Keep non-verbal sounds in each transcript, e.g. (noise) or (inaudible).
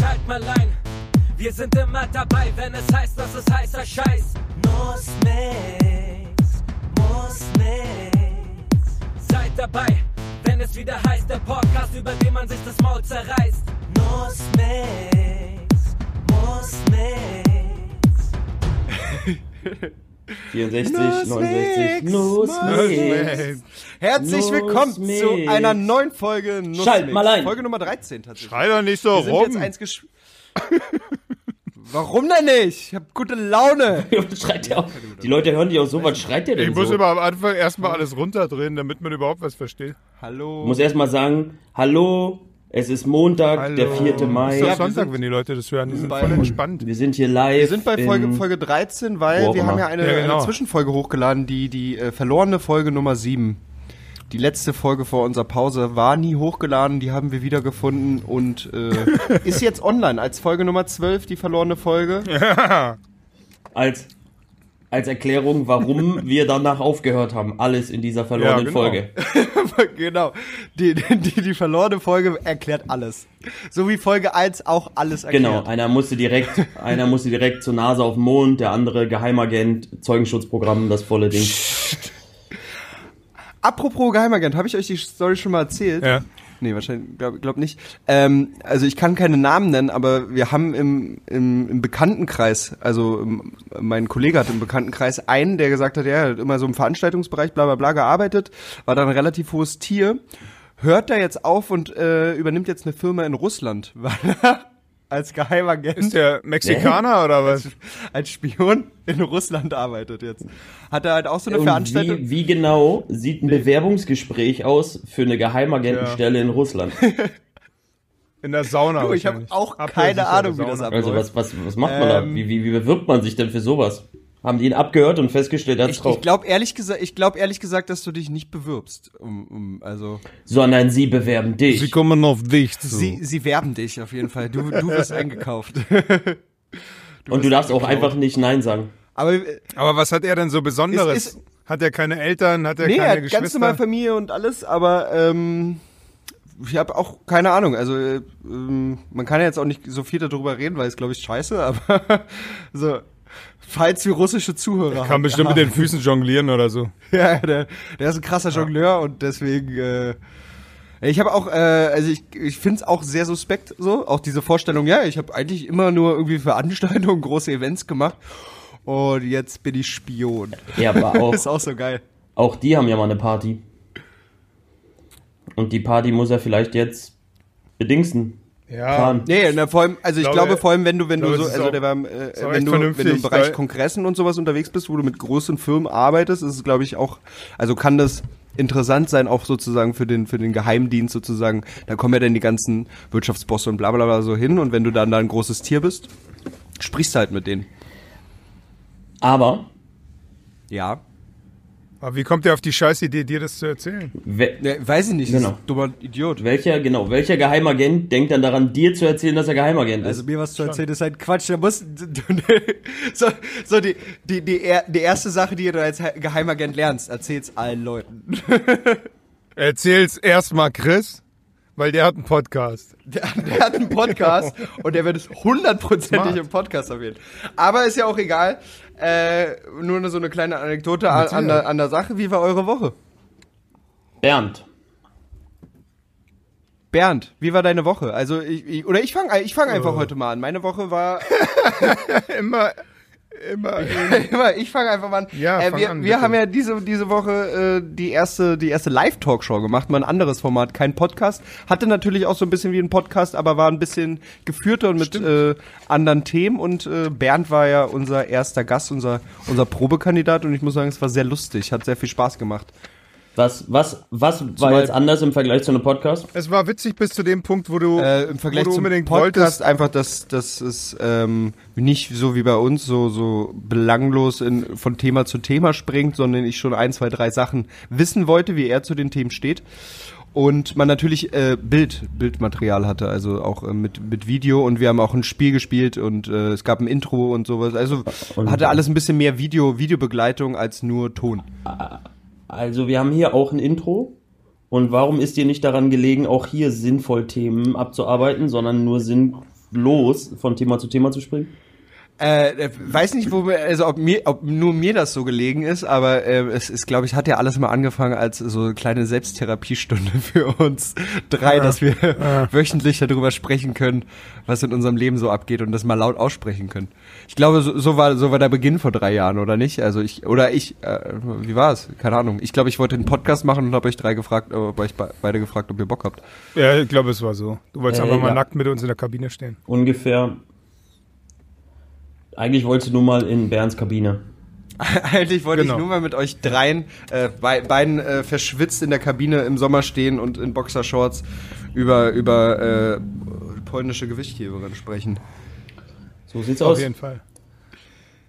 schalt mal ein. Wir sind immer dabei, wenn es heißt, dass es heißer Scheiß. Muss nix, muss nix. Seid dabei, wenn es wieder heißt, der Podcast, über den man sich das Maul zerreißt. Muss nix, muss nix. (laughs) 64, Nuss 69, Mix, Nuss Nuss Mix. Herzlich Nuss willkommen Mix. zu einer neuen Folge Nussmix. Schalt mal ein. Folge Nummer 13 tatsächlich. Schrei doch nicht so Wir sind rum. jetzt eins gesch (laughs) Warum denn nicht? Ich hab gute Laune. (laughs) Schreit der auch? Die Leute hören dich auch so, was schreit der denn Ich muss immer am Anfang erstmal alles runterdrehen, damit man überhaupt was versteht. Hallo. Ich muss erstmal sagen, hallo, es ist Montag, der 4. Mai. Ist doch wir Sonntag, sind wenn die Leute das hören. Die sind bei- voll entspannt. Wir sind hier live. wir sind bei Folge, Folge 13, weil wir haben ja eine, Ja, genau. eine Zwischenfolge hochgeladen, die, die äh, verlorene Folge Nummer 7. Die letzte Folge vor unserer Pause war nie hochgeladen, die haben wir wiedergefunden und äh, (laughs) ist jetzt online als Folge Nummer 12, die verlorene Folge. als, als Erklärung, warum (laughs) wir danach aufgehört haben. Alles in dieser verlorenen Ja, genau. Folge. (laughs) genau. Die, die, die verlorene Folge erklärt alles. So wie Folge 1 auch alles erklärt. Genau, einer musste direkt, einer musste direkt zur Nase auf den Mond, der andere Geheimagent, Zeugenschutzprogramm, das volle Ding. Apropos Geheimagent, habe ich euch die Story schon mal erzählt? Ja. Nee, wahrscheinlich, glaub, glaub nicht. Ähm, also ich kann keine Namen nennen, aber wir haben im, im, im Bekanntenkreis, also ähm, mein Kollege hat im Bekanntenkreis einen, der gesagt hat, ja, er hat immer so im Veranstaltungsbereich bla bla bla gearbeitet, war dann ein relativ hohes Tier, hört da jetzt auf und äh, übernimmt jetzt eine Firma in Russland, (laughs) weil er als Geheimagent Ist der Mexikaner oder was? als Spion in Russland arbeitet jetzt. Hat er halt auch so eine Und Veranstaltung. wie, wie genau sieht ein Bewerbungsgespräch aus für eine Geheimagentenstelle in Russland? (laughs) In der Sauna. Du, ich habe auch keine Ahnung, wie das Sauna. abläuft. Also was, was, was macht man da? Ähm, Wie, wie, wie bewirbt man sich denn für sowas? Haben die ihn abgehört und festgestellt, er hat's Ich, drauf? ich glaube ehrlich gesagt, ich glaube ehrlich gesagt, dass du dich nicht bewirbst. Um, um, also Sondern sie bewerben dich. Sie kommen auf dich zu. sie, sie werben dich auf jeden Fall. Du, du wirst eingekauft. (laughs) und du darfst auch einfach nicht Nein sagen. Aber Aber was hat er denn so Besonderes? Ist- ist- hat er keine Eltern? Hat er nee, er keine hat Geschwister? ganz normal Familie und alles. Aber ähm, ich habe auch keine Ahnung. Also äh, ähm, man kann ja jetzt auch nicht so viel darüber reden, weil es glaube ich scheiße. Aber (laughs) so falls wir russische Zuhörer Kann bestimmt mit den Füßen jonglieren oder so. (laughs) Ja, der, der ist ein krasser Jongleur und deswegen. Äh, ich habe auch, äh, also ich, ich finde es auch sehr suspekt so, auch diese Vorstellung, ja, ich habe eigentlich immer nur irgendwie Veranstaltungen, (laughs) große Events gemacht und jetzt bin ich Spion. Ja, aber (laughs) auch, ist auch so geil. auch die haben ja mal eine Party. Und die Party muss er vielleicht jetzt bedingsten. Ja. Nee, na, vor allem, also ich glaube, glaube, vor allem, wenn du, wenn glaube, du so, also auch- der war, äh, wenn du, wenn du im Bereich Kongressen und sowas unterwegs bist, wo du mit großen Firmen arbeitest, ist es, glaube ich, auch, also kann das interessant sein, auch sozusagen für den, für den Geheimdienst sozusagen. Da kommen ja dann die ganzen Wirtschaftsbosse und bla bla bla so hin und wenn du dann da ein großes Tier bist, sprichst du halt mit denen. Aber, Ja. Aber wie kommt er auf die scheiß Idee, dir das zu erzählen? we ja weiß ich nicht, Genau. dummer Idiot. welcher, genau, welcher Geheimagent denkt dann daran, dir zu erzählen, dass er Geheimagent ist? Also mir was zu erzählen ist halt Quatsch. Da muss (laughs) so, so die, die, die, die erste Sache, die du als Geheimagent lernst, erzähl's allen Leuten. (laughs) Erzähl's erstmal Chris, weil der hat einen Podcast. (laughs) Der, der hat einen Podcast und der wird es hundertprozentig im Podcast erwähnen. Aber ist ja auch egal. Äh, nur so eine kleine Anekdote an, an, der, an der Sache. Wie war eure Woche? Bernd. Bernd, wie war deine Woche? Also ich, ich oder ich fange ich fang einfach heute mal an. Meine Woche war (laughs) Immer, immer. (laughs) immer, ich fange einfach mal an. Ja, äh, wir an, wir haben ja diese diese Woche äh, die erste die erste Live Talkshow gemacht, mal ein anderes Format, kein Podcast. Hatte natürlich auch so ein bisschen wie ein Podcast, aber war ein bisschen geführter und mit äh, anderen Themen und äh, Bernd war ja unser erster Gast, unser unser Probekandidat und ich muss sagen, es war sehr lustig, hat sehr viel Spaß gemacht. Was, was, was war jetzt anders im Vergleich zu einem Podcast? Es war witzig bis zu dem Punkt, wo du, Äh, Im Vergleich wo du zum unbedingt Podcast wolltest. einfach, dass dass es ähm, nicht so wie bei uns so so belanglos in, von Thema zu Thema springt, sondern ich schon ein, zwei, drei Sachen wissen wollte, wie er zu den Themen steht. Und man natürlich äh, Bild, Bildmaterial hatte, also auch äh, mit, mit Video und wir haben auch ein Spiel gespielt und äh, es gab ein Intro und sowas. Also Und- hatte alles ein bisschen mehr Video, Videobegleitung als nur Ton. Also wir haben hier auch ein Intro. Und warum ist dir nicht daran gelegen, auch hier sinnvoll Themen abzuarbeiten, sondern nur los, von Thema zu Thema zu springen? Äh, äh, weiß nicht, wo wir, also ob mir, ob nur mir das so gelegen ist, aber äh, es ist, glaube ich, hat ja alles mal angefangen als so eine kleine Selbsttherapiestunde (laughs) für uns drei, dass wir wöchentlich darüber sprechen können, was in unserem Leben so abgeht und das mal laut aussprechen können. Ich glaube, so, so war so war der Beginn vor drei Jahren, oder nicht? Also ich oder ich, äh, wie war es? Keine Ahnung. Ich glaube, ich wollte einen Podcast machen und habe euch drei gefragt, äh, ob euch be beide gefragt, ob ihr Bock habt. Ja, ich glaube, es war so. Du wolltest Äh, einfach mal ja. nackt mit uns in der Kabine stehen. Ungefähr. Eigentlich wolltest du nur mal in Bernds Kabine. (laughs) Eigentlich wollte Genau. ich nur mal mit euch dreien, äh, bei, beiden äh, verschwitzt in der Kabine im Sommer stehen und in Boxershorts über, über äh, polnische Gewichtheberin sprechen. So sieht's Auf aus. jeden Fall.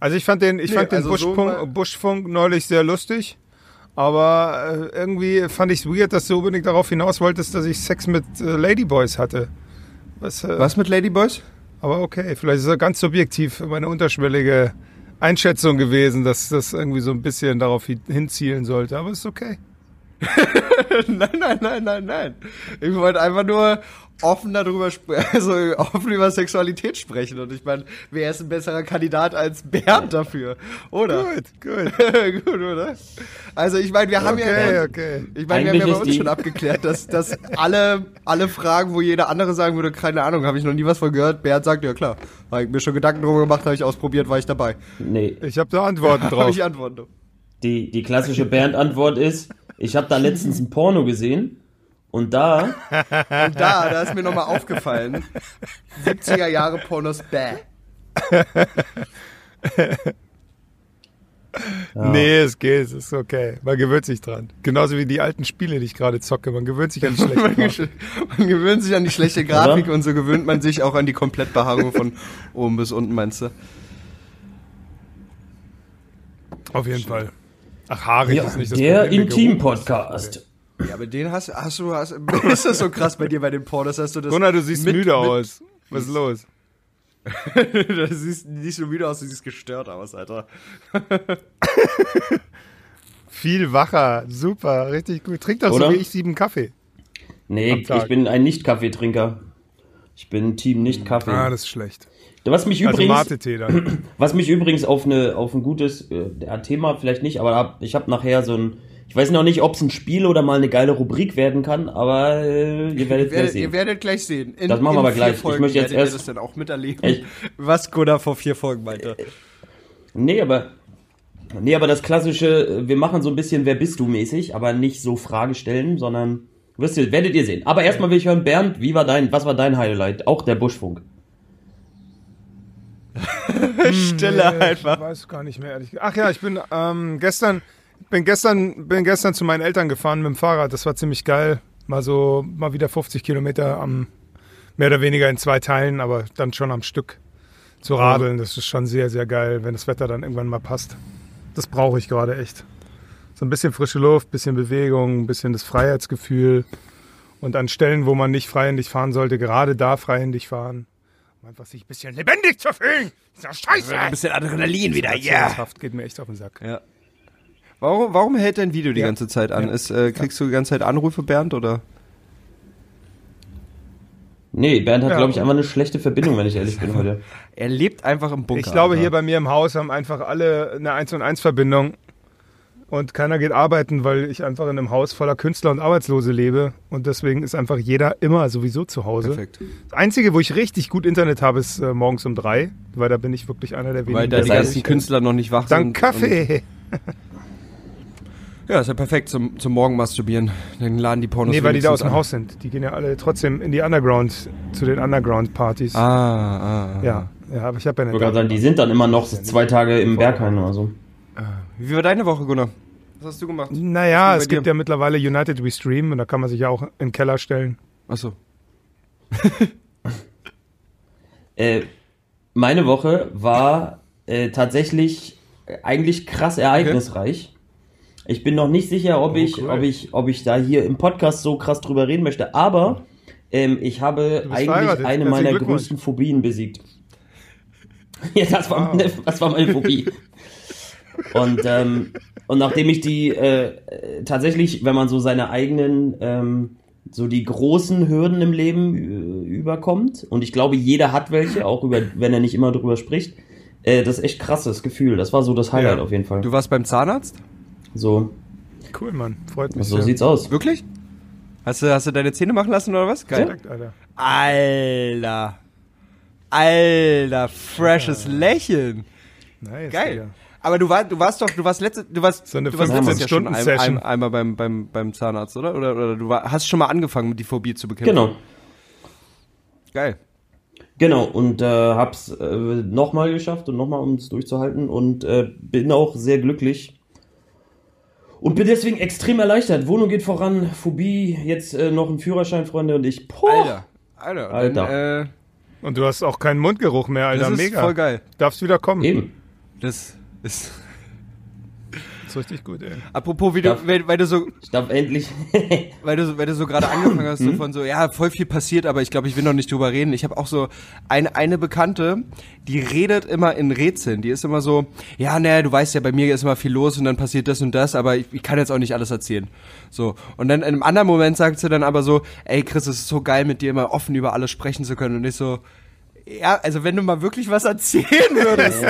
Also ich fand den, ich Nee, fand den also so Buschfunk, mal- Buschfunk neulich sehr lustig. Aber äh, irgendwie fand ich es weird, dass du unbedingt darauf hinaus wolltest, dass ich Sex mit äh, Ladyboys hatte. Was, äh, Was mit Ladyboys? Aber okay, vielleicht ist er ganz subjektiv meine unterschwellige Einschätzung gewesen, dass das irgendwie so ein bisschen darauf hin- hinzielen sollte. Aber ist okay. (laughs) nein, nein, nein, nein, nein. Ich wollte einfach nur offen darüber sprechen, (laughs) also offen über Sexualität sprechen. Und ich meine, wer ist ein besserer Kandidat als Bernd dafür? Oder? Gut, gut. (laughs) Gut, oder? Also ich meine, wir haben Okay, ja. okay. Ich meine, wir haben ja bei uns die- schon abgeklärt, dass, dass alle, alle Fragen, wo jeder andere sagen würde, keine Ahnung, habe ich noch nie was von gehört. Bernd sagt, ja klar, habe ich mir schon Gedanken drüber gemacht, habe ich ausprobiert, war ich dabei. Nee, Ich habe da Antworten Habe drauf. ich Antworten. die, die klassische Bernd-Antwort ist, ich habe da letztens ein Porno gesehen und da, (laughs) Und da, da ist mir nochmal aufgefallen, 70er Jahre Pornos, bäh. (laughs) Nee, es geht, es ist okay. Man gewöhnt sich dran. Genauso wie die alten Spiele, die ich gerade zocke. Man gewöhnt sich an die (laughs) schlechten Man, Grafik. man gewöhnt sich an die schlechte Grafik und so gewöhnt man sich auch an die Komplettbehaarung von oben bis unten, meinst du? Auf jeden Fall. Ach, haarig ja, ist nicht das der. Intim-Podcast. Ja, aber den hast, hast du, hast, (laughs) ist das so krass bei dir bei den Pornos, hast du das Gunnar, du siehst mit- müde mit- aus. Was ist los? (laughs) du siehst nicht so müde aus, du siehst gestört aus, Alter. (laughs) Viel wacher. Super, richtig gut. Trink doch Oder? so wie ich sieben Kaffee. Nee, ich bin ein Nicht-Kaffeetrinker. Ich bin Team Nicht-Kaffee. Ah, das ist schlecht. Was mich Also übrigens, (clears throat) was mich übrigens auf eine auf ein gutes äh, Thema vielleicht nicht, aber ich habe nachher so ein, ich weiß noch nicht, ob es ein Spiel oder mal eine geile Rubrik werden kann, aber äh, ihr werdet Ihr gleich werdet, sehen. ihr werdet gleich sehen. In, Das machen wir aber gleich. Ich Folgen möchte jetzt erst- das dann auch miterleben, Ich- was Gunnar vor vier Folgen meinte. Nee, aber nee, aber das klassische, äh, wir machen so ein bisschen wer bist du mäßig, aber nicht so Frage stellen, sondern wirst ihr, werdet ihr sehen. Aber erstmal will ich hören, Bernd, wie war dein, was war dein Highlight? Auch der Buschfunk. (laughs) Stille Nee, einfach. Ich weiß gar nicht mehr, ehrlich gesagt. Ach ja, ich bin ähm, gestern, bin gestern, bin gestern zu meinen Eltern gefahren mit dem Fahrrad. Das war ziemlich geil. Mal so, mal wieder 50 Kilometer am, mehr oder weniger in zwei Teilen, aber dann schon am Stück zu radeln. Das ist schon sehr, sehr geil, wenn das Wetter dann irgendwann mal passt. Das brauche ich gerade echt. So ein bisschen frische Luft, bisschen Bewegung, ein bisschen das Freiheitsgefühl. Und an Stellen, wo man nicht freihändig fahren sollte, gerade da freihändig fahren. Um einfach sich ein bisschen lebendig zu fühlen. Ist ja scheiße. Ein bisschen Adrenalin wieder, Motivationshaft geht mir echt auf den Sack. Ja. Warum, warum hält dein Video die Ja. ganze Zeit an? Ja. Ist, äh, kriegst du die ganze Zeit Anrufe, Bernd, oder? Nee, Bernd hat, Ja. glaube ich, einfach eine schlechte Verbindung, wenn ich ehrlich bin heute. (laughs) Er lebt einfach im Bunker. Ich glaube, Alter. hier bei mir im Haus haben einfach alle eine 1 und 1 Verbindung und keiner geht arbeiten, weil ich einfach in einem Haus voller Künstler und Arbeitslose lebe und deswegen ist einfach jeder immer sowieso zu Hause. Perfekt. Das Einzige, wo ich richtig gut Internet habe, ist äh, morgens um drei, weil da bin ich wirklich einer der wenigen. Weil da der die Das heißt, ganzen Künstler noch nicht wach Dank sind. Kaffee. Und, ja, ist ja perfekt zum, zum Morgen masturbieren. Dann laden die Pornos Nee, weil die da aus dem an. Haus sind. Die gehen ja alle trotzdem in die Underground, zu den Underground-Partys. Ah, ah, ah. Ja, ja, aber ich habe ja sagen, die sind dann immer noch so zwei Tage im Berghain oder so. Wie war deine Woche, Gunnar? Was hast du gemacht? Naja, es gibt dir? ja mittlerweile United We Stream und da kann man sich ja auch in den Keller stellen. Achso. (laughs) Äh, meine Woche war äh, tatsächlich äh, eigentlich krass ereignisreich. Ich bin noch nicht sicher, ob Oh, ich, cool. ob ich, ob ich da hier im Podcast so krass drüber reden möchte. Aber ähm, ich habe eigentlich eine meiner größten Phobien besiegt. (laughs) ja, das war, Wow. das war meine Phobie. (laughs) Und, ähm, und nachdem ich die äh, tatsächlich, wenn man so seine eigenen ähm, so die großen Hürden im Leben äh, überkommt. Und ich glaube, jeder hat welche, auch über, wenn er nicht immer drüber spricht. Äh, das ist echt krasses Gefühl. Das war so das Highlight Ja. auf jeden Fall. Du warst beim Zahnarzt? So, Cool, Mann. Freut mich so sehr. sieht's aus. Wirklich? Hast du, hast du deine Zähne machen lassen oder was? Geil. Alter. Alter. Alter, freshes Lächeln. Nice, Geil. Digga. Aber du, war, du warst doch, du warst letzte, du warst, So eine du warst letztes Jahr schon ein, 15-Stunden-Session. ein, einmal beim, beim, beim Zahnarzt, oder? Oder, oder du war, hast schon mal angefangen, die Phobie zu bekämpfen. Genau. Geil. Genau, und äh, hab's äh, nochmal geschafft und nochmal, um es durchzuhalten und äh, bin auch sehr glücklich. Und bin deswegen extrem erleichtert. Wohnung geht voran, Phobie, jetzt äh, noch ein Führerschein, Freunde, und ich, boah, Alter. Alter. Alter. Dann, äh, Und du hast auch keinen Mundgeruch mehr, Alter. das ist Mega. voll geil. Darfst wieder kommen. eben. Das ist. (laughs) ist richtig gut, ey. Apropos, wie du, Darf- weil, weil du so, Ich darf endlich. (laughs) weil du, so- weil du so gerade (laughs) angefangen hast, so von so, ja, voll viel passiert, aber ich glaube, ich will noch nicht drüber reden. Ich habe auch so eine, eine Bekannte, die redet immer in Rätseln. Die ist immer so, ja, ne, du weißt ja, bei mir ist immer viel los und dann passiert das und das, aber ich, ich kann jetzt auch nicht alles erzählen. So. Und dann in einem anderen Moment sagt sie dann aber so, ey Chris, es ist so geil, mit dir immer offen über alles sprechen zu können. Und ich so, ja, also wenn du mal wirklich was erzählen würdest.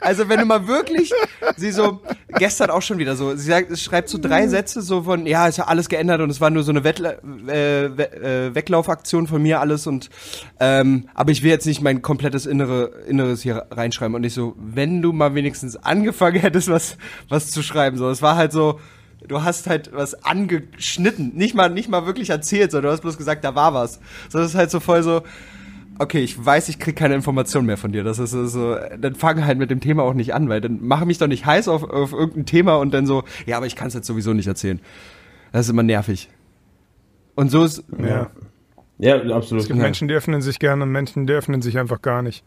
Also wenn du mal wirklich, sie so, gestern auch schon wieder so, sie sagt, schreibt so drei Sätze so von, ja, ist ja alles geändert und es war nur so eine Wettla äh, We äh, Weglaufaktion von mir alles und, ähm, aber ich will jetzt nicht mein komplettes Innere, Inneres hier reinschreiben. Und ich so, wenn du mal wenigstens angefangen hättest, was, was zu schreiben, so, es war halt so, du hast halt was angeschnitten, nicht mal, nicht mal wirklich erzählt, sondern du hast bloß gesagt, da war was. So, das ist halt so voll so, okay, ich weiß, ich krieg keine Informationen mehr von dir. Das ist so, dann fang halt mit dem Thema auch nicht an, weil dann mache mich doch nicht heiß auf, auf irgendein Thema und dann so, ja, aber ich kann es jetzt sowieso nicht erzählen. Das ist immer nervig. Und so ist, Ja. Ja, absolut. Es gibt Ja. Menschen, die öffnen sich gerne und Menschen, die öffnen sich einfach gar nicht.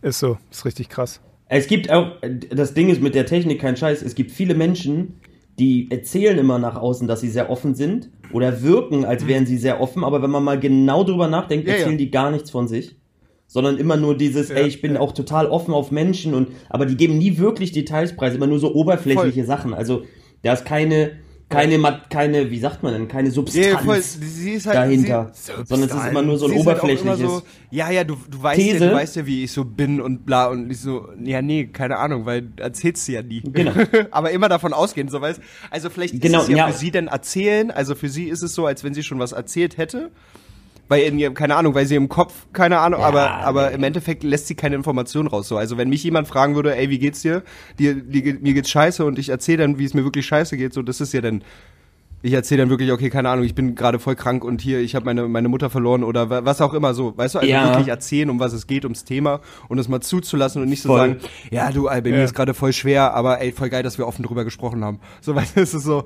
Ist so. Ist richtig krass. Es gibt auch, das Ding ist mit der Technik kein Scheiß, es gibt viele Menschen, die erzählen immer nach außen, dass sie sehr offen sind oder wirken, als wären sie sehr offen, aber wenn man mal genau drüber nachdenkt, Ja, ja. erzählen die gar nichts von sich. Sondern immer nur dieses, Ja, ey, ich bin auch total offen auf Menschen und, aber die geben nie wirklich Details preis, immer nur so oberflächliche Sachen. Also, da ist keine, keine, keine, wie sagt man denn, keine Substanz Ja, voll, halt, dahinter. Sie, sondern es ist immer nur so ein halt oberflächliches. immer so, ja, ja, du, du weißt ja, These. du weißt ja, wie ich so bin und bla und ich so, ja, nee, keine Ahnung, weil erzählst du ja nie. Genau. (laughs) Aber immer davon ausgehen, so weißt, also vielleicht Genau, ist es ja, ja. für sie denn erzählen, also für sie ist es so, als wenn sie schon was erzählt hätte. Weil in ihrem, keine Ahnung, weil sie im Kopf, keine Ahnung, Ja, aber, aber im Endeffekt lässt sie keine Informationen raus. So, also wenn mich jemand fragen würde, ey, wie geht's dir? dir, dir mir geht's scheiße und ich erzähle dann, wie es mir wirklich scheiße geht, so, das ist ja dann, ich erzähle dann wirklich, okay, keine Ahnung, ich bin gerade voll krank und hier, ich habe meine, meine Mutter verloren oder wa- was auch immer so. Weißt du, also Ja. wirklich erzählen, um was es geht, ums Thema und es mal zuzulassen und nicht Voll. sagen, ja, du, ey, bei mir Ja. ist gerade voll schwer, aber ey, voll geil, dass wir offen drüber gesprochen haben. So, (laughs) weißt du, es ist so,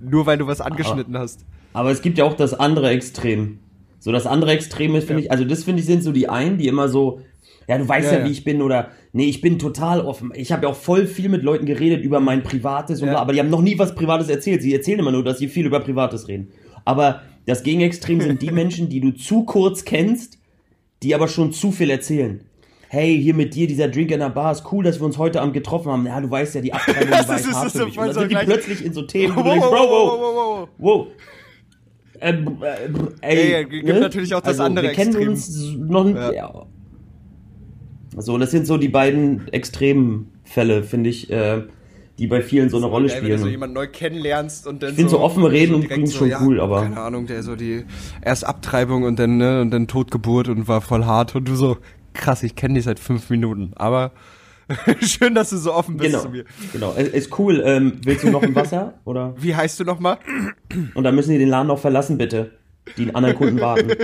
nur weil du was angeschnitten hast. Aber es gibt ja auch das andere Extrem. So, das andere Extrem ist, finde ich, also das finde ich sind so die einen, die immer so, ja, du weißt Ja, ja, ja. wie ich bin oder, nee, ich bin total offen. Ich habe ja auch voll viel mit Leuten geredet über mein Privates und Ja. aber die haben noch nie was Privates erzählt. Sie erzählen immer nur, dass sie viel über Privates reden. Aber das Gegenextrem sind die (laughs) Menschen, die du zu kurz kennst, die aber schon zu viel erzählen. Hey, hier mit dir, dieser Drink in der Bar, ist cool, dass wir uns heute Abend getroffen haben. Ja, du weißt ja, die Abtreibung (laughs) war hart ist für mich. Und dann sind die plötzlich in so Themen, wo Wow, du denkst, wow, wow, wow, wow, wow, äh, ey, Ja, ja, gibt natürlich auch das andere wir kennen Extrem. uns noch Ja. ja. So, das sind so die beiden Extremfälle, finde ich, äh, die bei vielen so eine Rolle Geil, wenn du so spielen. jemanden neu kennenlernst und dann Ich finde so offen reden und direkt übrigens schon cool, aber- keine Ahnung, der so die erst Abtreibung und dann ne und dann Totgeburt und war voll hart und du so krass, ich kenne dich seit fünf Minuten, aber (laughs) schön, dass du so offen bist Genau, zu mir. genau. Ist cool. Ähm, willst du noch ein Wasser? Oder? (laughs) Wie heißt du noch mal? Und dann müssen die den Laden noch verlassen, bitte. Die anderen Kunden warten. (laughs)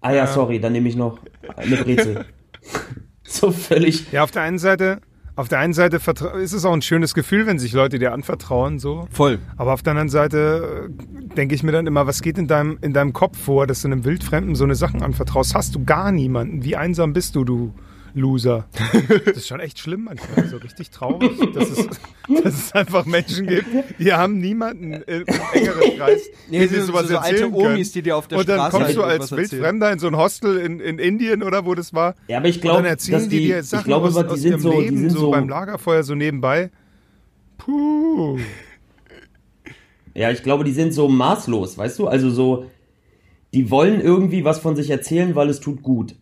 Ah ja, sorry, dann nehme ich noch eine Brezel. so völlig. Ja, auf der einen Seite, auf der einen Seite ist es auch ein schönes Gefühl, wenn sich Leute dir anvertrauen, so. Voll. Aber auf der anderen Seite äh, denke ich mir dann immer, was geht in deinem, in deinem Kopf vor, dass du einem Wildfremden so eine Sachen anvertraust? Hast du gar niemanden? Wie einsam bist du, du Loser? Das ist schon echt schlimm manchmal, so richtig traurig, dass es, dass es einfach Menschen gibt, die haben niemanden im engeren (laughs) Kreis, Nee, die sie sowas so alte erzählen können. Omis, die dir auf der Und dann Straße kommst du als. Wildfremder in so ein Hostel in, in Indien oder wo das war. Ja, aber ich Und glaube, dann erzählen dass die die, dir Sachen ich glaube, aus, die aus sind ihrem so, Leben, die sind so, so, beim Lagerfeuer so nebenbei. Puh. Ja, ich glaube, die sind so maßlos, weißt du? Also so, die wollen irgendwie was von sich erzählen, weil es tut gut.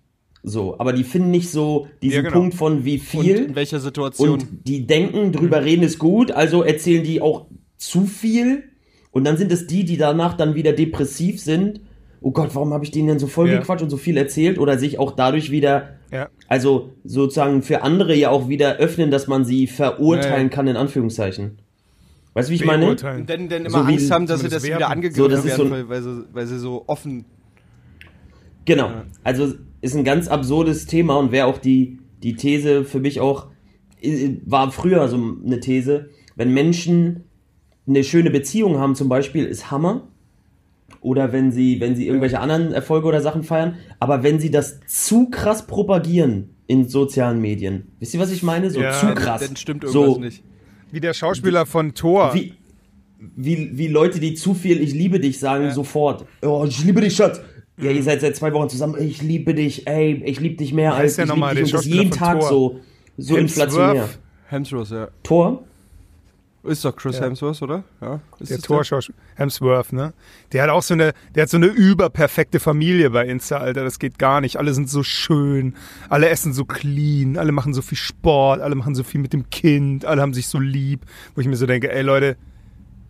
So, aber die finden nicht so diesen Ja, genau. Punkt von wie Und viel. in welcher Situation? Und die denken, drüber reden ist gut, also erzählen die auch zu viel. Und dann sind es die, die danach dann wieder depressiv sind. Oh Gott, warum habe ich denen denn so voll Ja. gequatscht und so viel erzählt? Oder sich auch dadurch wieder, Ja. also sozusagen für andere ja auch wieder öffnen, dass man sie verurteilen Ja. kann, in Anführungszeichen. Weißt du, wie ich meine? Und dann, dann immer So wie- Angst haben, dass sie das wieder werten. angegriffen So, werden, so- weil, weil, sie, weil sie so offen. Genau. Also ist ein ganz absurdes Thema und wäre auch die, die These für mich auch, war früher so eine These, wenn Menschen eine schöne Beziehung haben zum Beispiel, ist Hammer. Oder wenn sie, wenn sie irgendwelche anderen Erfolge oder Sachen feiern, aber wenn sie das zu krass propagieren in sozialen Medien, wisst ihr, was ich meine? So Ja, zu krass. Dann stimmt irgendwas so, nicht. Wie der Schauspieler von Thor. Wie, wie, wie Leute, die zu viel Ich liebe dich sagen, sofort. Oh, ich liebe dich, Schatz. Ja, ihr seid seit zwei Wochen zusammen. Ich liebe dich, ey, ich liebe dich mehr als der ich nochmal, liebe dich. Und das jeden Tag Thor? so, so inflationär. Hemsworth, ja. Tor? Ist doch Chris Ja. Hemsworth, oder? Ja. Ist Der es Torschauspieler, Hemsworth, ne? Der hat auch so eine, der hat so eine überperfekte Familie bei Insta, Alter. Das geht gar nicht. Alle sind so schön, alle essen so clean, alle machen so viel Sport, alle machen so viel mit dem Kind, alle haben sich so lieb. Wo ich mir so denke, ey Leute,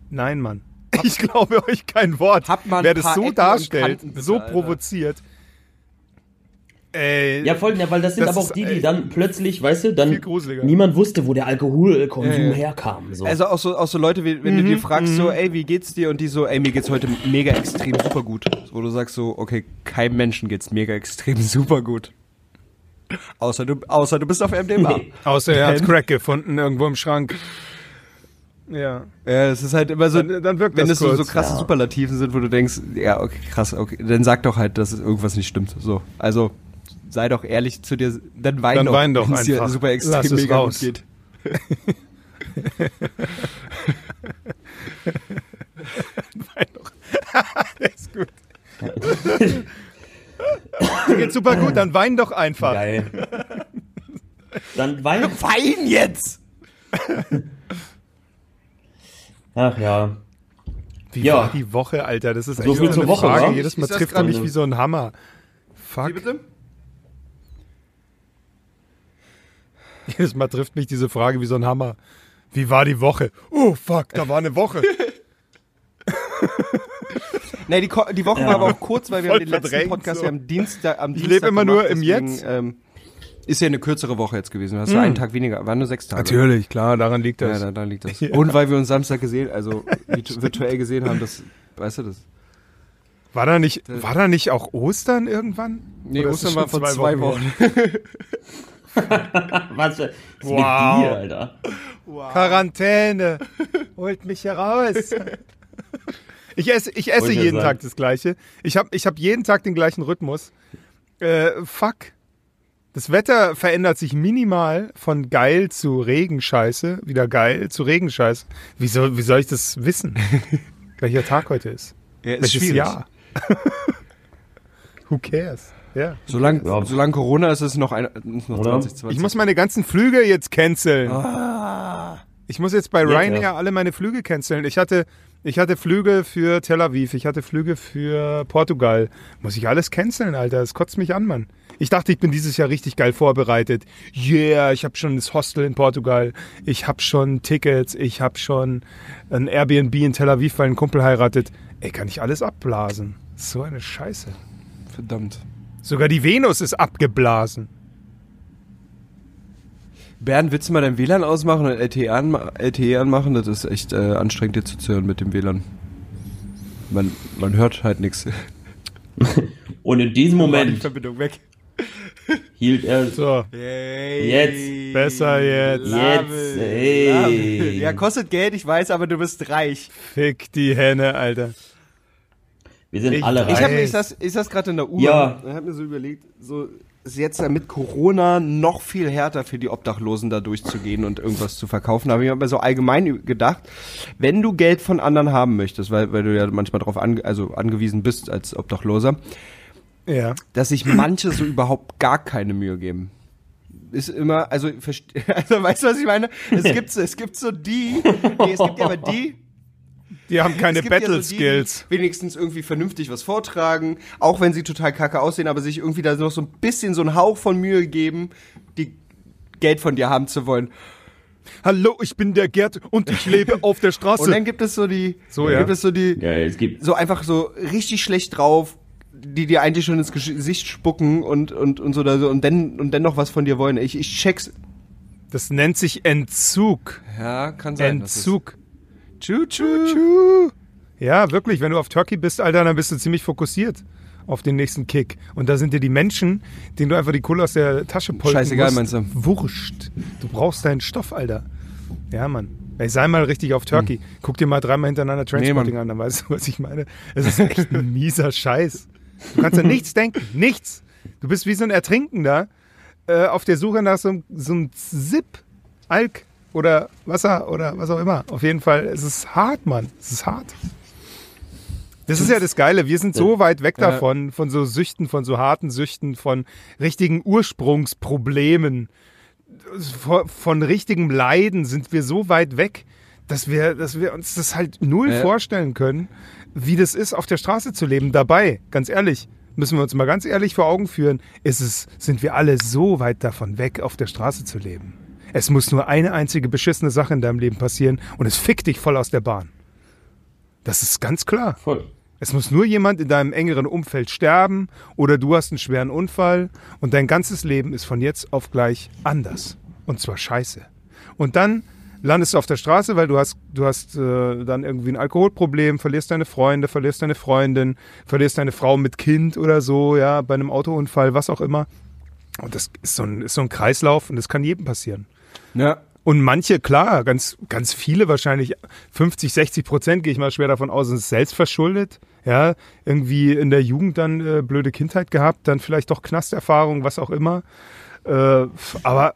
nein, Mann. Ich glaube euch kein Wort. Habt mal Wer das so Ecken darstellt, Kanten bitte, so Alter. provoziert. Ey, Ja, voll, ja, weil das sind Das aber auch ist, die, die ey, dann plötzlich, weißt du, dann niemand wusste, wo der Alkoholkonsum Ja, herkam. So. Also auch so, auch so Leute, wie, wenn Mhm, du dir fragst, so, ey, wie geht's dir? Und die so, ey, mir geht's heute mega extrem super gut. Wo du sagst so, okay, keinem Menschen geht's mega extrem (laughs) super gut. Außer du, außer du bist auf MDMA. Nee. (laughs) außer er hat? Crack gefunden irgendwo im Schrank. Ja. Ja, es ist halt immer so, Dann- dann wirkt wenn das es so, so kurz. krasse Ja. Superlativen sind, wo du denkst, ja, okay, krass, okay, dann sag doch halt, dass irgendwas nicht stimmt. So, also sei doch ehrlich zu dir, dann wein Dann doch, wein doch wenn's dir einfach. super extrem Lass es mega raus. (laughs) gut geht. Der ist gut. Dir geht's super gut, dann wein doch einfach. Geil. Dann wein. Wein jetzt! (laughs) Ach ja. Wie Ja. war die Woche, Alter? Das ist So echt so eine Woche, Frage. wa? Jedes Mal Ist trifft man mich wie so ein Hammer. Fuck. Wie bitte? (laughs) Jedes Mal trifft mich diese Frage wie so ein Hammer. Wie war die Woche? Oh, fuck, da war eine Woche. (laughs) Nee, die, Ko die Woche Ja. war aber auch kurz, weil wir Voll haben den letzten Podcast so. ja am Dienstag, am Ich Dienstag lebe immer nur gemacht, im deswegen, Jetzt. Ähm, ist ja eine kürzere Woche jetzt gewesen. Hast du einen Tag weniger, waren nur sechs Tage. Natürlich, klar, daran liegt Ja, das. da, da liegt das. (laughs) Und weil wir uns Samstag gesehen, also virtu- virtuell gesehen haben, das, weißt du das? War da nicht, war da nicht auch Ostern irgendwann? Nee, Oder Ostern war vor zwei Wochen. (laughs) Was, was ist Wow. mit dir, Alter? Quarantäne. Holt mich heraus. (laughs) Ich esse, ich esse jeden sagen. Tag das Gleiche. Ich habe ich hab jeden Tag den gleichen Rhythmus. Äh, fuck. Das Wetter verändert sich minimal von geil zu Regenscheiße, wieder geil zu Regenscheiße. Wie soll, wie soll ich das wissen? (laughs) Welcher Tag heute ist? Ja, ist Welches schwierig. Jahr? (laughs) Who cares? Ja. Solange, Ja. solange Corona ist, ist es noch, ein, ist noch Oder? 2020. Ich muss meine ganzen Flüge jetzt canceln. Ah. Ich muss jetzt bei Jetzt, Ryanair ja. alle meine Flüge canceln. Ich hatte, ich hatte Flüge für Tel Aviv, ich hatte Flüge für Portugal. Muss ich alles canceln, Alter. Das kotzt mich an, Mann. Ich dachte, ich bin dieses Jahr richtig geil vorbereitet. Yeah, ich habe schon das Hostel in Portugal. Ich habe schon Tickets. Ich habe schon ein Airbnb in Tel Aviv, weil ein Kumpel heiratet. Ey, kann ich alles abblasen? So eine Scheiße. Verdammt. Sogar die Venus ist abgeblasen. Bernd, willst du mal dein WLAN ausmachen und LTE, anma LTE anmachen? Das ist echt äh, anstrengend, dir zuzuhören mit dem WLAN. Man, man hört halt nichts. Und in diesem Moment Verbindung weg. Hielt er So. Jetzt. Besser jetzt. Jetzt, ey. Ja, kostet Geld, ich weiß, aber du bist reich. Fick die Henne, Alter. Wir sind Ich- alle ich Ich, reich. hab, Weiß. ich, saß, ich saß gerade in der Uhr Ja. und hab mir so überlegt, so ist jetzt mit Corona noch viel härter für die Obdachlosen da durchzugehen und irgendwas zu verkaufen. Da habe ich mir so allgemein gedacht, wenn du Geld von anderen haben möchtest, weil, weil du ja manchmal darauf ange also angewiesen bist als Obdachloser, Ja. dass sich manche so überhaupt gar keine Mühe geben. Ist immer, also, (laughs) also weißt du, was ich meine? Es gibt, so- es gibt so die, nee, es gibt ja aber die, Die haben keine Es gibt ja Battle so die, Skills. Die wenigstens irgendwie vernünftig was vortragen, auch wenn sie total kacke aussehen, aber sich irgendwie da noch so ein bisschen so einen Hauch von Mühe geben, die Geld von dir haben zu wollen. Hallo, ich bin der Gerd und ich lebe (laughs) auf der Straße. Und dann gibt es so die, So, ja. gibt es so die, Ja, es gibt. so einfach so richtig schlecht drauf, die dir eigentlich schon ins Gesicht spucken und, und, und so da so und dann, und dann noch was von dir wollen. Ich, ich check's. das nennt sich Entzug. Ja, kann Entzug. Tschu, tschu. Tschu. Ja, wirklich, wenn du auf Turkey bist, Alter, dann bist du ziemlich fokussiert auf den nächsten Kick. Und da sind dir die Menschen, denen du einfach die Kohle aus der Tasche polten Scheißegal, musst, meinst du? wurscht. Du brauchst deinen Stoff, Alter. Ja, Mann. Ey, sei mal richtig auf Turkey. Guck dir mal dreimal hintereinander Transporting Mann. an, dann weißt du, was ich meine. Es ist echt ein mieser Scheiß. Du kannst an nichts denken. Nichts. Du bist wie so ein Ertrinkender äh, auf der Suche nach so, einem- so einem Zip, Alk oder Wasser oder was auch immer. Auf jeden Fall, es ist hart, Mann. Es ist hart. Das ist ja das Geile. Wir sind so weit weg davon, von so Süchten, von so harten Süchten, von richtigen Ursprungsproblemen, von, von richtigem Leiden sind wir so weit weg, dass wir, dass wir uns das halt null Ja. vorstellen können, wie das ist, auf der Straße zu leben. Dabei, ganz ehrlich, müssen wir uns mal ganz ehrlich vor Augen führen, ist es, sind wir alle so weit davon weg, auf der Straße zu leben. Es muss nur eine einzige beschissene Sache in deinem Leben passieren und es fickt dich voll aus der Bahn. Das ist ganz klar. Voll. Es muss nur jemand in deinem engeren Umfeld sterben oder du hast einen schweren Unfall und dein ganzes Leben ist von jetzt auf gleich anders. Und zwar scheiße. Und dann landest du auf der Straße, weil du hast, du hast äh, dann irgendwie ein Alkoholproblem, verlierst deine Freunde, verlierst deine Freundin, verlierst deine Frau mit Kind oder so, ja, bei einem Autounfall, was auch immer. Und das ist so ein, ist so ein Kreislauf und das kann jedem passieren. Ja. Und manche, klar, ganz, ganz viele wahrscheinlich, 50, 60 Prozent gehe ich mal schwer davon aus, sind selbst verschuldet. Ja, irgendwie in der Jugend dann äh, blöde Kindheit gehabt, dann vielleicht doch Knasterfahrung, was auch immer. Äh, aber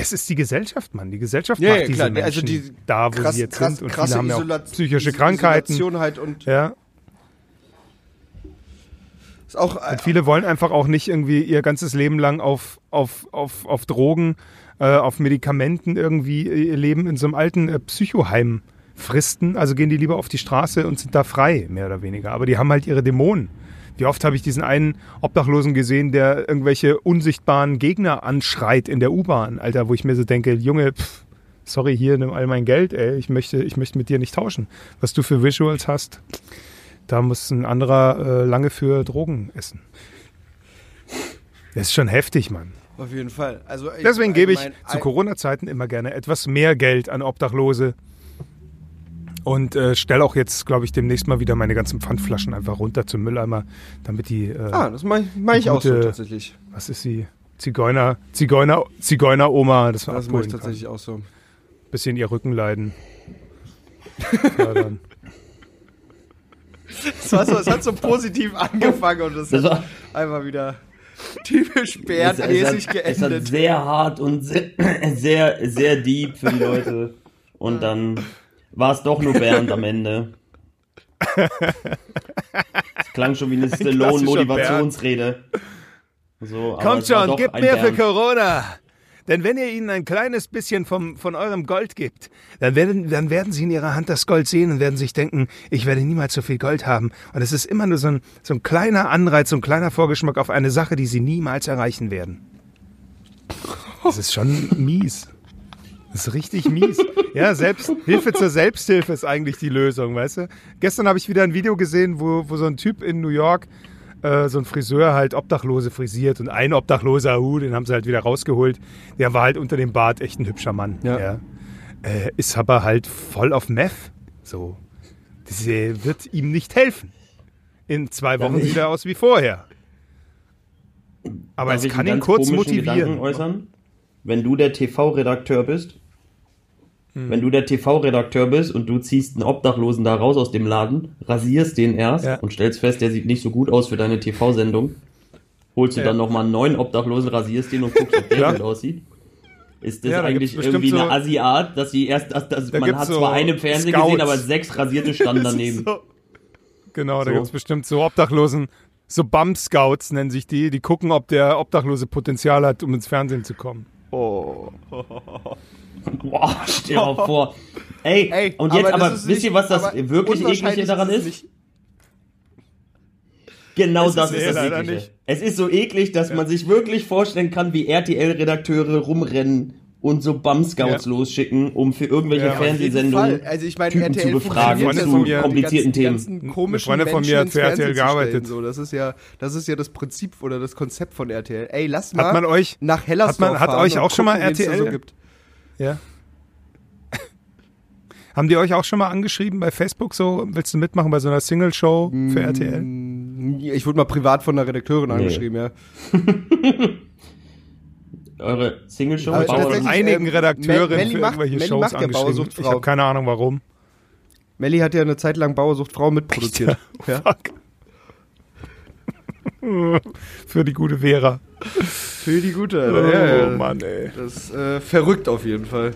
es ist die Gesellschaft, Mann. Die Gesellschaft Ja, macht ja, diese klar. Menschen Also die da, wo krass, sie jetzt krass, sind. Und krasse viele haben ja psychische Is- Krankheiten. Isolation halt und Ja, ist auch äh, Und viele wollen einfach auch nicht irgendwie ihr ganzes Leben lang auf, auf, auf, auf Drogen, äh, auf Medikamenten irgendwie ihr Leben in so einem alten äh, Psychoheim fristen. Also gehen die lieber auf die Straße und sind da frei, mehr oder weniger. Aber die haben halt ihre Dämonen. Wie oft habe ich diesen einen Obdachlosen gesehen, der irgendwelche unsichtbaren Gegner anschreit in der U-Bahn, Alter, wo ich mir so denke, Junge, pff, sorry, hier, nimm all mein Geld, ey, ich möchte, ich möchte mit dir nicht tauschen. Was du für Visuals hast, da muss ein anderer äh, lange für Drogen essen. Das ist schon heftig, Mann. auf jeden Fall. Also ich- Deswegen gebe ich zu Corona-Zeiten immer gerne etwas mehr Geld an Obdachlose. Und äh, stelle auch jetzt, glaube ich, demnächst mal wieder meine ganzen Pfandflaschen einfach runter zum Mülleimer, damit die, äh, Ah, das mache ich, mach ich auch so Gute- tatsächlich. was ist sie? Zigeuner, Zigeuner, Zigeuner-Oma, das war Das mache ich tatsächlich auch so. Bisschen ihr Rückenleiden. fördern. (laughs) Das, war so, es hat so positiv angefangen und hat war- einfach wieder typisch Es, es, bärtmäßig hat, es hat geendet. sehr hart und sehr, (laughs) sehr, sehr deep für die Leute. Und dann war es doch nur Bernd am Ende. Es klang schon wie eine Stallone-Motivationsrede. So, Kommt schon, gebt ein mehr für Bernd. Corona. Denn wenn ihr ihnen ein kleines bisschen vom, von eurem Gold gibt, dann werden, dann werden sie in ihrer Hand das Gold sehen und werden sich denken, ich werde niemals so viel Gold haben. Und es ist immer nur so ein, so ein kleiner Anreiz, so ein kleiner Vorgeschmack auf eine Sache, die sie niemals erreichen werden. Das ist schon mies. Das ist richtig mies. Ja, selbst, Hilfe zur Selbsthilfe ist eigentlich die Lösung, weißt du? Gestern habe ich wieder ein Video gesehen, wo, wo so ein Typ in New York, äh, so ein Friseur halt Obdachlose frisiert und ein Obdachloser, uh, den haben sie halt wieder rausgeholt. Der war halt unter dem Bart echt ein hübscher Mann. Ja. Äh, ist aber halt voll auf Meth. So. Das äh, wird ihm nicht helfen. In zwei Wochen sieht er aus wie vorher. Aber Darf es kann ihn kurz motivieren. Äußern? Wenn du der TV-Redakteur bist, Hm. wenn du der TV-Redakteur bist und du ziehst einen Obdachlosen da raus aus dem Laden, rasierst den erst Ja. und stellst fest, der sieht nicht so gut aus für deine TV-Sendung, holst du Ja. dann nochmal einen neuen Obdachlosen, rasierst den und guckst, ob der gut aussieht. Ist das Ja, da eigentlich irgendwie eine so- Asiat, dass sie erst, dass, dass, Da man hat so zwar einen im Fernsehen Scouts. gesehen, aber sechs rasierte standen (laughs) daneben. So. Genau, da So. gibt es bestimmt so Obdachlosen, so Bump-Scouts nennen sich die, die gucken, ob der Obdachlose Potenzial hat, um ins Fernsehen zu kommen. Oh. Boah, stell dir mal vor. Ey, Ey, und jetzt aber, ist wisst ihr, was das aber wirklich eklige daran ist? Genau Es das ist ist das Eklige. nicht. Es ist so eklig, dass man sich wirklich vorstellen kann, wie RTL-Redakteure rumrennen und so Bum-Scouts Ja. losschicken, um für irgendwelche Ja, Fernsehsendungen. Also ich meine, Typen RTL zu befragen zu die komplizierten ganzen, Themen. Eine Freundin von mir hat für RTL gearbeitet. So, das ist ja, das ist ja das Prinzip oder das Konzept von RTL. Ey, lass mal Hat man euch- nach Hellersdorf hat man- hat euch auch schon mal RTL? So gibt. Ja. Haben die euch auch schon mal angeschrieben bei Facebook so, willst du mitmachen bei so einer Single-Show für RTL? Mm, Ich wurde mal privat von einer Redakteurin angeschrieben, ja. (laughs) eure Single-Show Aber Ich habe einigen ähm, Redakteuren Melli für macht- irgendwelche Melli Shows macht ja angeschrieben. Ich habe keine Ahnung warum. Melli hat ja eine Zeit lang Bauersuchtfrau mitproduziert. ja. Fuck. für die gute Vera. Für die gute, Oh Alter. ja, ja. Mann, ey. Das ist äh, verrückt auf jeden Fall.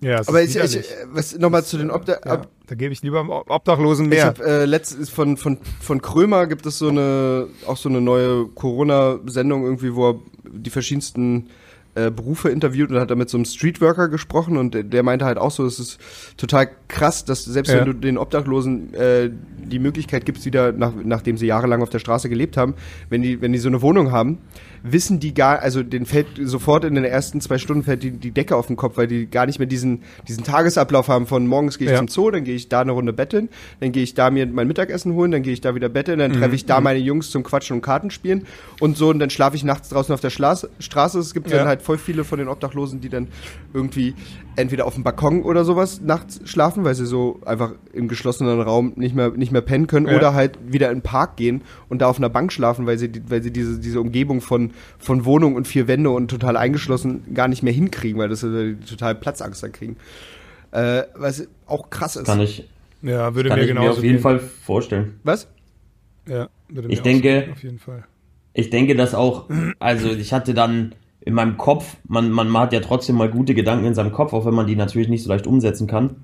Ja, Aber ist ich, ich, äh, was nochmal zu den Obda ja, Ob da gebe ich lieber Obdachlosen Ich mehr. habe äh, letztens von, von, von Krömer gibt es so eine auch so eine neue Corona-Sendung irgendwie, wo er die verschiedensten äh, Berufe interviewt und hat da mit so einem Streetworker gesprochen und der, der meinte halt auch so, es ist total krass, dass selbst Ja. wenn du den Obdachlosen äh, die Möglichkeit gibst, wieder nach, nachdem sie jahrelang auf der Straße gelebt haben, wenn die wenn die so eine Wohnung haben, wissen die gar, also den fällt sofort in den ersten zwei Stunden fällt die, die Decke auf den Kopf, weil die gar nicht mehr diesen diesen Tagesablauf haben von morgens gehe ich Ja. zum Zoo, dann gehe ich da eine Runde betteln, dann gehe ich da mir mein Mittagessen holen, dann gehe ich da wieder betteln, dann treffe ich da meine Jungs zum Quatschen und Kartenspielen und so und dann schlafe ich nachts draußen auf der Straße. Straße. Es gibt Ja. dann halt voll viele von den Obdachlosen, die dann irgendwie entweder auf dem Balkon oder sowas nachts schlafen, weil sie so einfach im geschlossenen Raum nicht mehr nicht mehr pennen können Ja. oder halt wieder in den Park gehen und da auf einer Bank schlafen, weil sie weil sie diese diese Umgebung von von Wohnung und vier Wände und total eingeschlossen gar nicht mehr hinkriegen, weil das total Platzangst dann kriegen. Äh, was auch krass ist. Kann ich, Ja, würde kann mir ich genauso mir auf jeden gehen. Fall vorstellen. Was? Ja, würde Ich mir denke- auf jeden Fall. Ich denke, dass auch, also ich hatte dann in meinem Kopf, man, man hat ja trotzdem mal gute Gedanken in seinem Kopf, auch wenn man die natürlich nicht so leicht umsetzen kann.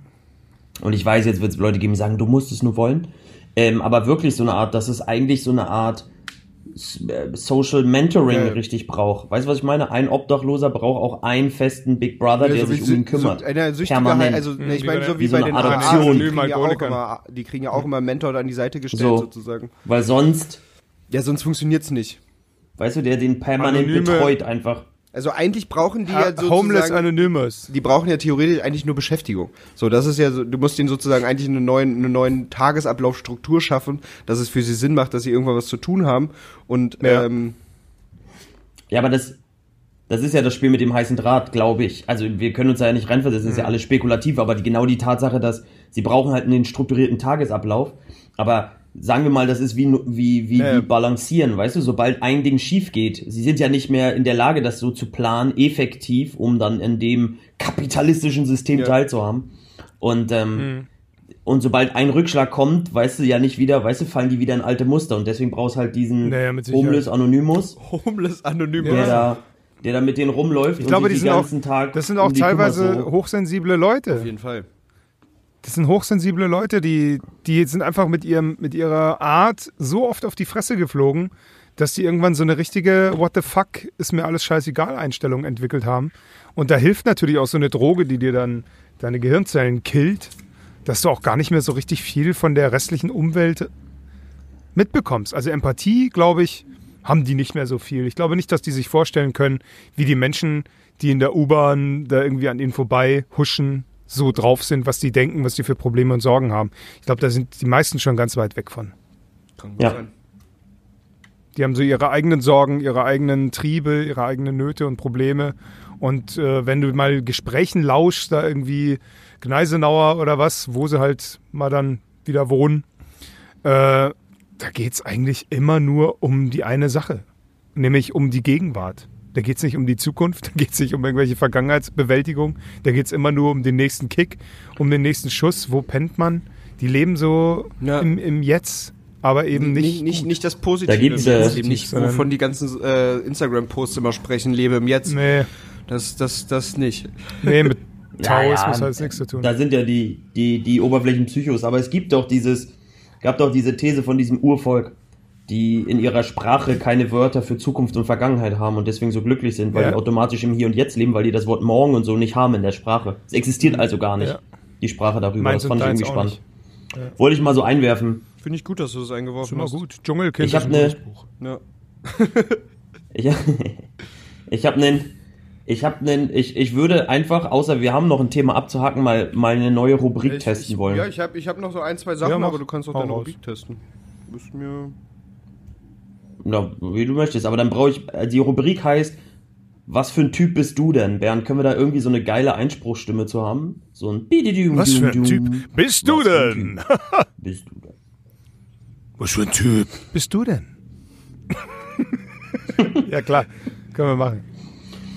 Und ich weiß, jetzt wird es Leute geben, die sagen, du musst es nur wollen. Ähm, aber wirklich so eine Art, dass es eigentlich so eine Art äh, Social Mentoring Ja, richtig braucht. Weißt du, was ich meine? Ein Obdachloser braucht auch einen festen Big Brother, der Ja, so sich um ihn kümmert. So, eine süchtige Permanent. also Mhm, ne, ich wie meine bei so der- wie wie so bei den Adoption. AA, die kriegen, ja auch immer, die kriegen ja auch immer einen Mentor an die Seite gestellt So. sozusagen. Weil sonst, Ja, sonst funktioniert's nicht. weißt du, der den permanent Anonyme- betreut einfach. Also eigentlich brauchen die ja Homeless sozusagen, Anonymous. die brauchen ja theoretisch eigentlich nur Beschäftigung. So, das ist ja so, du musst denen sozusagen eigentlich eine neuen, eine neuen Tagesablaufstruktur schaffen, dass es für sie Sinn macht, dass sie irgendwann was zu tun haben und Ja. ähm, Ja, aber das, das ist ja das Spiel mit dem heißen Draht, glaube ich. Also wir können uns da ja nicht reinversetzen, das ist ja alles spekulativ, aber die, genau die Tatsache, dass sie brauchen halt einen strukturierten Tagesablauf. Aber sagen wir mal, das ist wie, wie, wie, Ja. wie balancieren, weißt du, sobald ein Ding schief geht, sie sind ja nicht mehr in der Lage, das so zu planen, effektiv, um dann in dem kapitalistischen System Ja. teilzuhaben. Und, ähm, Mhm. und sobald ein Rückschlag kommt, weißt du ja nicht wieder, weißt du, fallen die wieder in alte Muster. Und deswegen brauchst halt diesen Naja. Homeless Anonymous, Homeless anonym. der da, der da mit denen rumläuft Ich glaube, und die sich sind den auch, ganzen Tag das sind um auch die teilweise kümmert, so. hochsensible Leute. Auf jeden Fall. Das sind hochsensible Leute, die, die sind einfach mit, ihrem, mit ihrer Art so oft auf die Fresse geflogen, dass die irgendwann so eine richtige What the fuck ist mir alles scheißegal Einstellung entwickelt haben. Und da hilft natürlich auch so eine Droge, die dir dann deine Gehirnzellen killt, dass du auch gar nicht mehr so richtig viel von der restlichen Umwelt mitbekommst. Also Empathie, glaube ich, haben die nicht mehr so viel. Ich glaube nicht, dass die sich vorstellen können, wie die Menschen, die in der U-Bahn da irgendwie an ihnen vorbei huschen, so drauf sind, was die denken, was die für Probleme und Sorgen haben. Ich glaube, da sind die meisten schon ganz weit weg von. Kann gut Ja. sein. Die haben so ihre eigenen Sorgen, ihre eigenen Triebe, ihre eigenen Nöte und Probleme. Und äh, wenn du mal Gesprächen lauschst, da irgendwie Gneisenauer oder was, wo sie halt mal dann wieder wohnen, äh, da geht's eigentlich immer nur um die eine Sache, nämlich um die Gegenwart. Da geht's nicht um die Zukunft, (laughs) da geht's nicht um irgendwelche Vergangenheitsbewältigung, da geht's immer nur um den nächsten Kick, um den nächsten Schuss. Wo pennt man? Die leben so Ja. im, im Jetzt, aber eben nicht. nicht, nicht, nicht das Positive. Da gibt's, im äh, Jetzt, eben nicht, wovon die ganzen äh, Instagram-Posts immer sprechen, lebe im Jetzt. Nee, Das, das, das nicht. nee, mit (laughs) Ja, Taoismus ja, hat es nichts zu tun. Da sind ja die, die, die Oberflächenpsychos, aber es gibt doch dieses, gab doch diese These von diesem Urvolk, die in ihrer Sprache keine Wörter für Zukunft und Vergangenheit haben und deswegen so glücklich sind, weil Ja. die automatisch im Hier und Jetzt leben, weil die das Wort morgen und so nicht haben in der Sprache. Es existiert also gar nicht, Ja. die Sprache darüber. Meins das fand ich irgendwie spannend. Wollte ich mal so einwerfen. Finde ich gut, dass du das eingeworfen Immer hast. gut. Dschungelkind Ich hab ist ein ne-. Ja. (laughs) Ich, (laughs) ich habe einen, ich habe einen, ich, ich würde einfach, außer wir haben noch ein Thema abzuhaken, mal, mal eine neue Rubrik Ich- testen ich, wollen. Ja, ich habe ich hab noch so ein, zwei Sachen, Ja, mach. aber du kannst auch deine raus. Rubrik testen. Du bist mir. Na, wie du möchtest, aber dann brauche ich, äh, die Rubrik heißt, was für ein Typ bist du denn, Bernd? Können wir da irgendwie so eine geile Einspruchstimme zu haben? So ein Was für ein Typ bist du denn? (laughs) Bist du denn? Was für ein Typ bist du denn? (laughs) ja klar, können wir machen.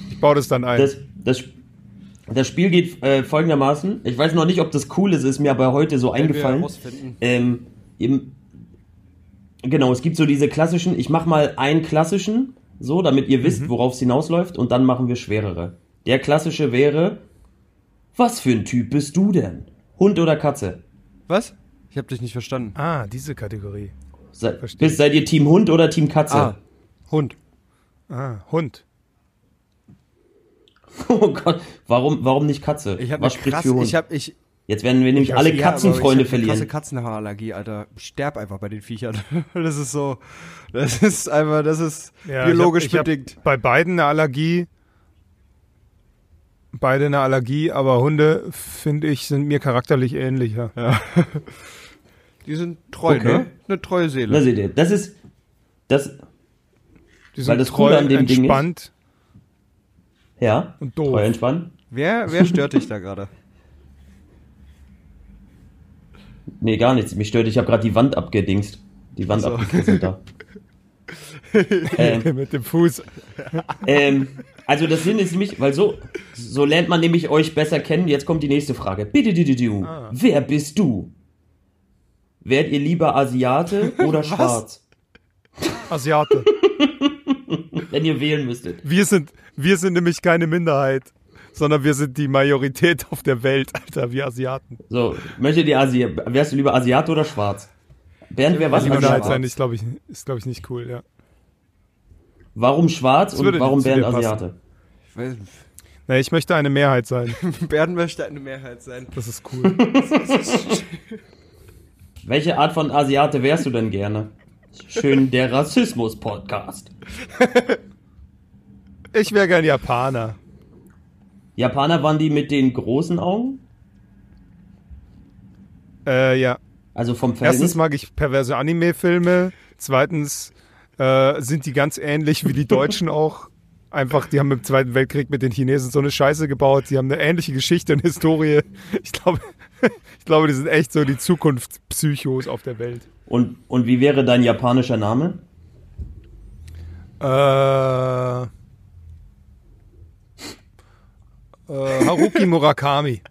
Ich baue das dann ein. Das, das, das Spiel geht äh, folgendermaßen. Ich weiß noch nicht, ob das cool ist, ist mir aber heute so eingefallen. rausfinden. Ähm, im, genau, es gibt so diese klassischen, ich mach mal einen klassischen, so, damit ihr Mhm. wisst, worauf es hinausläuft, und dann machen wir schwerere. Der klassische wäre, was für ein Typ bist du denn? Hund oder Katze? Was? Ich habe dich nicht verstanden. ah, diese Kategorie. Se, Verstehe. bist, seid ihr Team Hund oder Team Katze? Ah, Hund. Ah, Hund. (laughs) Oh Gott, warum, warum nicht Katze? Ich habe was eine spricht krass, für Hund? ich habe ich Jetzt werden wir nämlich ich- alle ja, aber ich Katzenfreunde hab eine krasse verlieren. Katzenhaarallergie, Alter. Ich sterb einfach bei den Viechern. (laughs) Das ist so das ist einfach, das ist Ja, biologisch ich hab, ich bedingt. hab bei beiden eine Allergie. Beide eine Allergie, aber Hunde, finde ich, sind mir charakterlich ähnlicher. (laughs) Die sind treu, Okay. ne? Eine treue Seele. seht ihr, das ist, das, Die sind Weil das treu, Coole an dem Ding ist- entspannt ja, und doof. treu entspannen. Wer wer stört dich da gerade? Nee, gar nichts. Mich stört, ich habe gerade die Wand abgedingst. Die Wand Ach so. abgekritzelt da. (laughs) ähm, Mit dem Fuß. ähm, also das Sinn ist nämlich, weil so, so lernt man nämlich euch besser kennen. Jetzt kommt die nächste Frage. Bitte. Ah. Wer bist du? Wärt ihr lieber Asiate (laughs) oder schwarz? Asiate. (laughs) Wenn ihr wählen müsstet. Wir sind, wir sind nämlich keine Minderheit, sondern wir sind die Majorität auf der Welt, Alter, wir Asiaten. So, möchtet ihr Asi wärst du lieber Asiate oder schwarz? Bernd, wer was Die Minderheit schwarz? sein ist, glaube ich, ist, glaube ich, nicht cool, ja. Warum schwarz Das und warum Bernd. Asiate? Ich weiß, Na, ich möchte eine Mehrheit sein. (laughs) Bernd möchte eine Mehrheit sein. Das ist cool. (laughs) Welche Art von Asiate wärst du denn gerne? Schön der Rassismus-Podcast. (laughs) Ich wäre gern Japaner. Japaner waren die mit den großen Augen? Äh, ja. Also vom Verhältnis? Erstens mag ich perverse Anime-Filme. Zweitens äh, sind die ganz ähnlich wie die Deutschen (laughs) auch. Einfach, die haben im Zweiten Weltkrieg mit den Chinesen so eine Scheiße gebaut. Die haben eine ähnliche Geschichte und Historie. Ich glaube, (laughs) ich glaube, die sind echt so die Zukunftspsychos auf der Welt. Und, und wie wäre dein japanischer Name? Äh, äh, Haruki Murakami.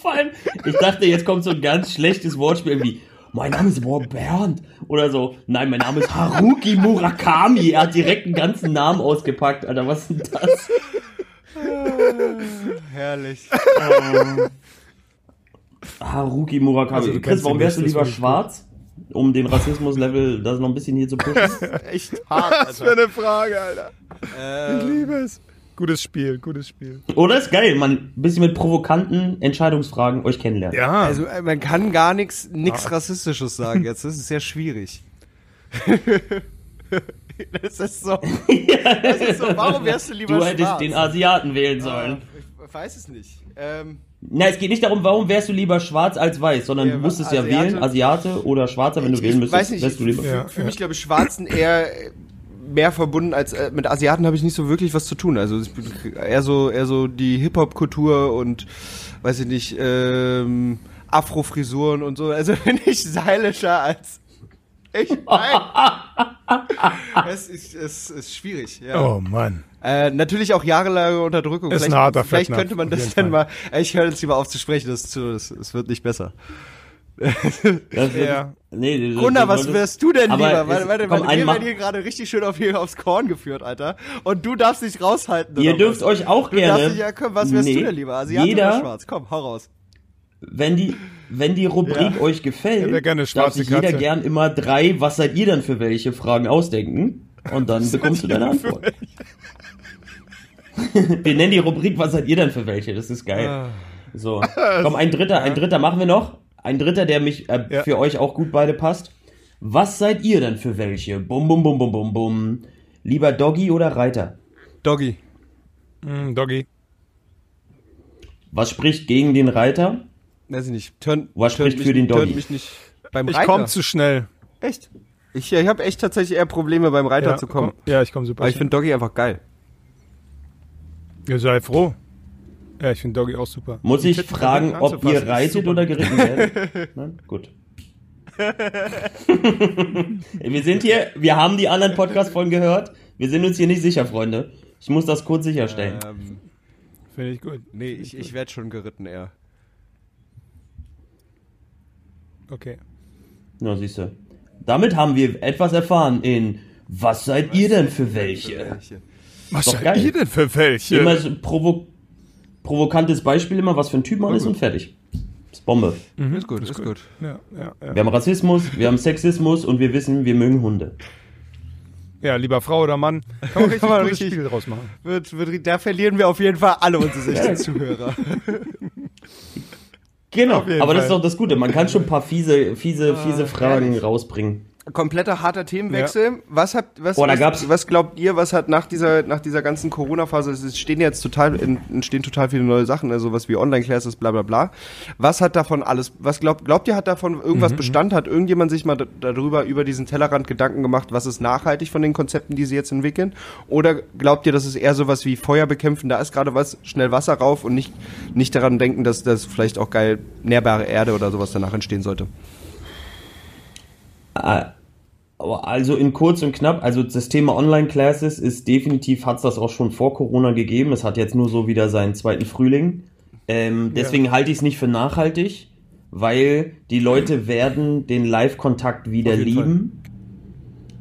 Vor allem, ich dachte, jetzt kommt so ein ganz schlechtes Wortspiel wie, mein Name ist Boah Bernd. Oder so, nein, mein Name ist Haruki Murakami. Er hat direkt einen ganzen Namen ausgepackt. Alter, was ist denn das? Herrlich. Haruki Murakami. Also, du Chris, warum wärst du lieber schwarz? Um den Rassismus-Level das noch ein bisschen hier zu pushen. (laughs) Echt hart, Was für eine Frage, Alter. Ich Ähm, liebe es. Gutes Spiel, gutes Spiel. Oder ist geil, man ein bisschen mit provokanten Entscheidungsfragen euch kennenlernen. Ja, also äh, man kann gar nichts nichts Rassistisches sagen jetzt. Das ist sehr schwierig. (laughs) das ist so. (laughs) Das ist so. Warum wärst du lieber Du hättest schwarz? den Asiaten wählen sollen. Ah, ich weiß es nicht. Ähm, Na, es geht nicht darum, warum wärst du lieber schwarz als weiß, sondern Ja, du musstest ja Asiate- wählen, Asiate oder Schwarzer, wenn du ich, wählen ich müsstest, weiß nicht, wärst du ich, lieber. für, Ja, für ja. mich glaube ich Schwarzen eher mehr verbunden als äh, mit Asiaten habe ich nicht so wirklich was zu tun. Also ich bin eher so eher so die Hip Hop Kultur und weiß ich nicht ähm, Afro-Frisuren und so. Also (laughs) bin ich stylischer als ich. (laughs) Nein. es ist, es ist schwierig. Ja. Oh Mann. Äh, natürlich auch jahrelange Unterdrückung. Ist ein vielleicht harter vielleicht könnte man das dann mal. Ich höre jetzt lieber auf zu sprechen. Das, das, es wird nicht besser. Das Ja. Nee, das- Gunnar, das was wärst du denn lieber? Warte, warte, komm, warte, wir werden hier gerade richtig schön auf, hier aufs Korn geführt, Alter. Und du darfst dich raushalten. Ihr oder dürft was? euch auch Du gerne. darfst dich, ja, komm, was wärst Nee, du denn lieber? Asiate jeder, schwarz? Komm, hau raus. Wenn die, wenn die Rubrik euch gefällt, hätte gerne darf sich jeder gern immer drei, was seid ihr denn für welche Fragen ausdenken und dann bekommst du deine Antwort. (laughs) Wir nennen die Rubrik, was seid ihr denn für welche? Das ist geil. Ah. So, (laughs) komm, ein dritter, ein dritter machen wir noch. Ein dritter, der mich äh, Ja. für euch auch gut beide passt. Was seid ihr denn für welche? Bum, bum, bum, bum, bum, bum. Lieber Doggy oder Reiter? Doggy. Mm, Doggy. Was spricht gegen den Reiter? Weiß ich nicht. Turn, Was spricht für den Doggy? mich nicht beim Ich Reiter. komme zu schnell. echt. Ich, ich habe echt tatsächlich eher Probleme beim Reiter Ja, zu kommen. komm- Ja, ich komme super Aber ich finde Doggy einfach geil. Ja, sei froh. Ja, ich finde Doggy auch super. Muss ich Titten fragen, ob ihr reitet oder geritten werdet? (laughs) Nein? Gut. wir sind hier, wir haben die anderen Podcast-Folgen gehört. Wir sind uns hier nicht sicher, Freunde. Ich muss das kurz sicherstellen. Ähm, Finde ich gut. nee, ich, ich werde schon geritten eher. Okay. Na, siehst du. Damit haben wir etwas erfahren in Was seid ihr denn für welche? Was seid geil. ihr denn für welche? Immer so provo provokantes Beispiel, immer was für ein Typ man ist und fertig. Ist Bombe. Ist gut, ist gut. ja, ja, ja. Wir haben Rassismus, wir haben Sexismus und wir wissen, wir mögen Hunde. ja, lieber Frau oder Mann. Kann (laughs) man richtig Kann man Spiel draus machen. Wird, wird, da verlieren wir auf jeden Fall alle unsere 16 Zuhörer. (laughs) Genau, aber das ist Fall. doch das Gute. Man kann schon ein paar fiese, fiese, fiese Fragen herrlich. rausbringen. Kompletter harter Themenwechsel. Was habt, was, Boah, was, was glaubt ihr, was hat nach dieser, nach dieser ganzen Corona-Phase, es stehen jetzt total, entstehen total viele neue Sachen, also was wie Online-Classes, bla, bla, bla. Was hat davon alles, was glaubt, glaubt ihr, hat davon irgendwas Bestand? Hat irgendjemand sich mal da- darüber, über diesen Tellerrand Gedanken gemacht, was ist nachhaltig von den Konzepten, die sie jetzt entwickeln? Oder glaubt ihr, das ist eher sowas wie Feuer bekämpfen, da ist gerade was, schnell Wasser rauf und nicht, nicht daran denken, dass das vielleicht auch geil nährbare Erde oder sowas danach entstehen sollte? Ah, aber Also in kurz und knapp, also das Thema Online-Classes ist definitiv, hat es das auch schon vor Corona gegeben. Es hat jetzt nur so wieder seinen zweiten Frühling. Ähm, deswegen halte ich es nicht für nachhaltig, weil die Leute werden den Live-Kontakt wieder Fall. lieben.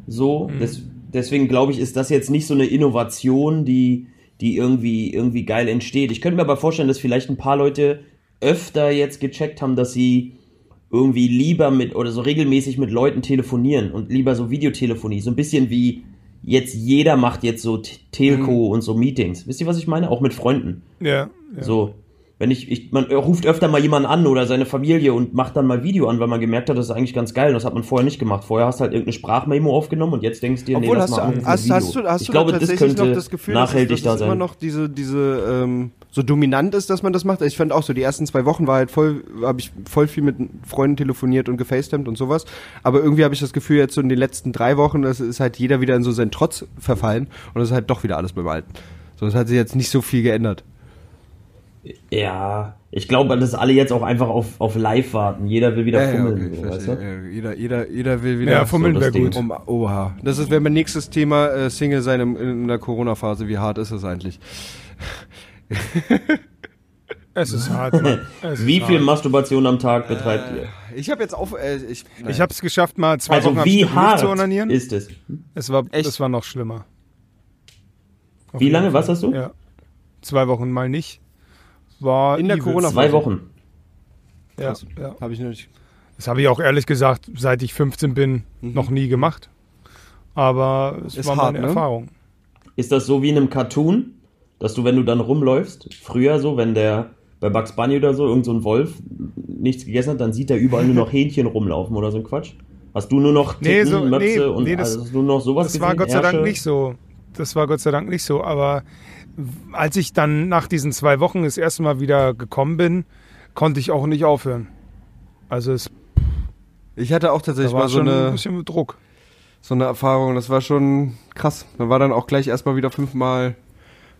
So, des, deswegen glaube ich, ist das jetzt nicht so eine Innovation, die, die irgendwie, irgendwie geil entsteht. Ich könnte mir aber vorstellen, dass vielleicht ein paar Leute öfter jetzt gecheckt haben, dass sie irgendwie lieber mit oder so regelmäßig mit Leuten telefonieren und lieber so Videotelefonie. So ein bisschen wie jetzt jeder macht jetzt so Telco und so Meetings. Wisst ihr, was ich meine? Auch mit Freunden. Ja. ja. So. Wenn ich, ich, man ruft öfter mal jemanden an oder seine Familie und macht dann mal Video an, weil man gemerkt hat, das ist eigentlich ganz geil. Das hat man vorher nicht gemacht. Vorher hast du halt irgendeine Sprachmemo aufgenommen und jetzt denkst du dir, nee, Obwohl, lass hast, mal du, anrufen, hast, Video. hast du, hast ich du glaube, da das könnte noch das Gefühl, nachhaltig dass, da dass es sein. immer noch diese, diese ähm, so dominant ist, dass man das macht. Ich fand auch so, die ersten zwei Wochen war halt voll, habe ich voll viel mit Freunden telefoniert und gefacetimed und sowas. Aber irgendwie habe ich das Gefühl, jetzt so in den letzten drei Wochen, das ist halt jeder wieder in so seinen Trotz verfallen und es ist halt doch wieder alles beim Alten. So, es hat sich jetzt nicht so viel geändert. Ja, ich glaube, dass alle jetzt auch einfach auf, auf live warten. Jeder will wieder fummeln. so, weißt du? Jeder, jeder, jeder will wieder Ja, fummeln so das wäre gut. um, oha. Das ist, wäre mein nächstes Thema, äh, Single sein im, in der Corona-Phase. Wie hart ist es eigentlich? (laughs) Es ist hart. Es Wie ist viel hart. Masturbation am Tag betreibt ihr? Ich habe jetzt auf, äh, ich, Ich habe es geschafft, mal zwei Also Wochen wie hart zu onanieren. ist es? Es war, Echt? das war noch schlimmer. Auf Wie lange? Fall. Was hast du? Ja. Zwei Wochen mal nicht. War In der. Corona- Zwei Wochen. Ja, Krass. ja. habe ich nicht. Das habe ich auch ehrlich gesagt, seit ich 15 bin, noch nie gemacht. Aber es Mhm. Ist war hart, meine ne? Erfahrung. Ist das so wie in einem Cartoon, dass du, wenn du dann rumläufst, früher so, wenn der bei Bugs Bunny oder so, irgend so ein Wolf nichts gegessen hat, dann sieht er überall nur noch (laughs) Hähnchen rumlaufen oder so ein Quatsch? Hast du nur noch Nee, Titten, so- Möpse nee, und nee, das- hast du noch sowas Das war gesehen? Gott sei Dank nicht so. Das war Gott sei Dank nicht so. Aber als ich dann nach diesen zwei Wochen das erste Mal wieder gekommen bin, konnte ich auch nicht aufhören. Also es Ich hatte auch da tatsächlich war mal so schon ein eine, bisschen Druck. so eine Erfahrung. Das war schon krass. Da war dann auch gleich erstmal wieder fünfmal,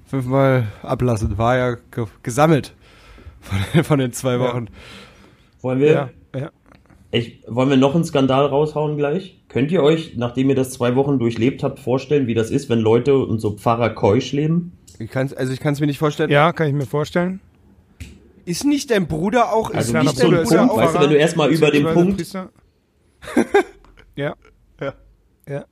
fünfmal ablassen. War ja ge gesammelt von, den- (laughs) von den zwei Ja. Wochen. Wollen wir, Ja, ja. ich, wollen wir noch einen Skandal raushauen gleich? Könnt ihr euch, nachdem ihr das zwei Wochen durchlebt habt, vorstellen, wie das ist, wenn Leute und so Pfarrer keusch leben? Ich kann's, also ich kann es mir nicht vorstellen. ja, kann ich mir vorstellen. Ist nicht dein Bruder auch? Also ist nicht so ein Punkt, auch? weißt du, wenn du erstmal über den Punkt- (laughs) ja. Ja. Ja.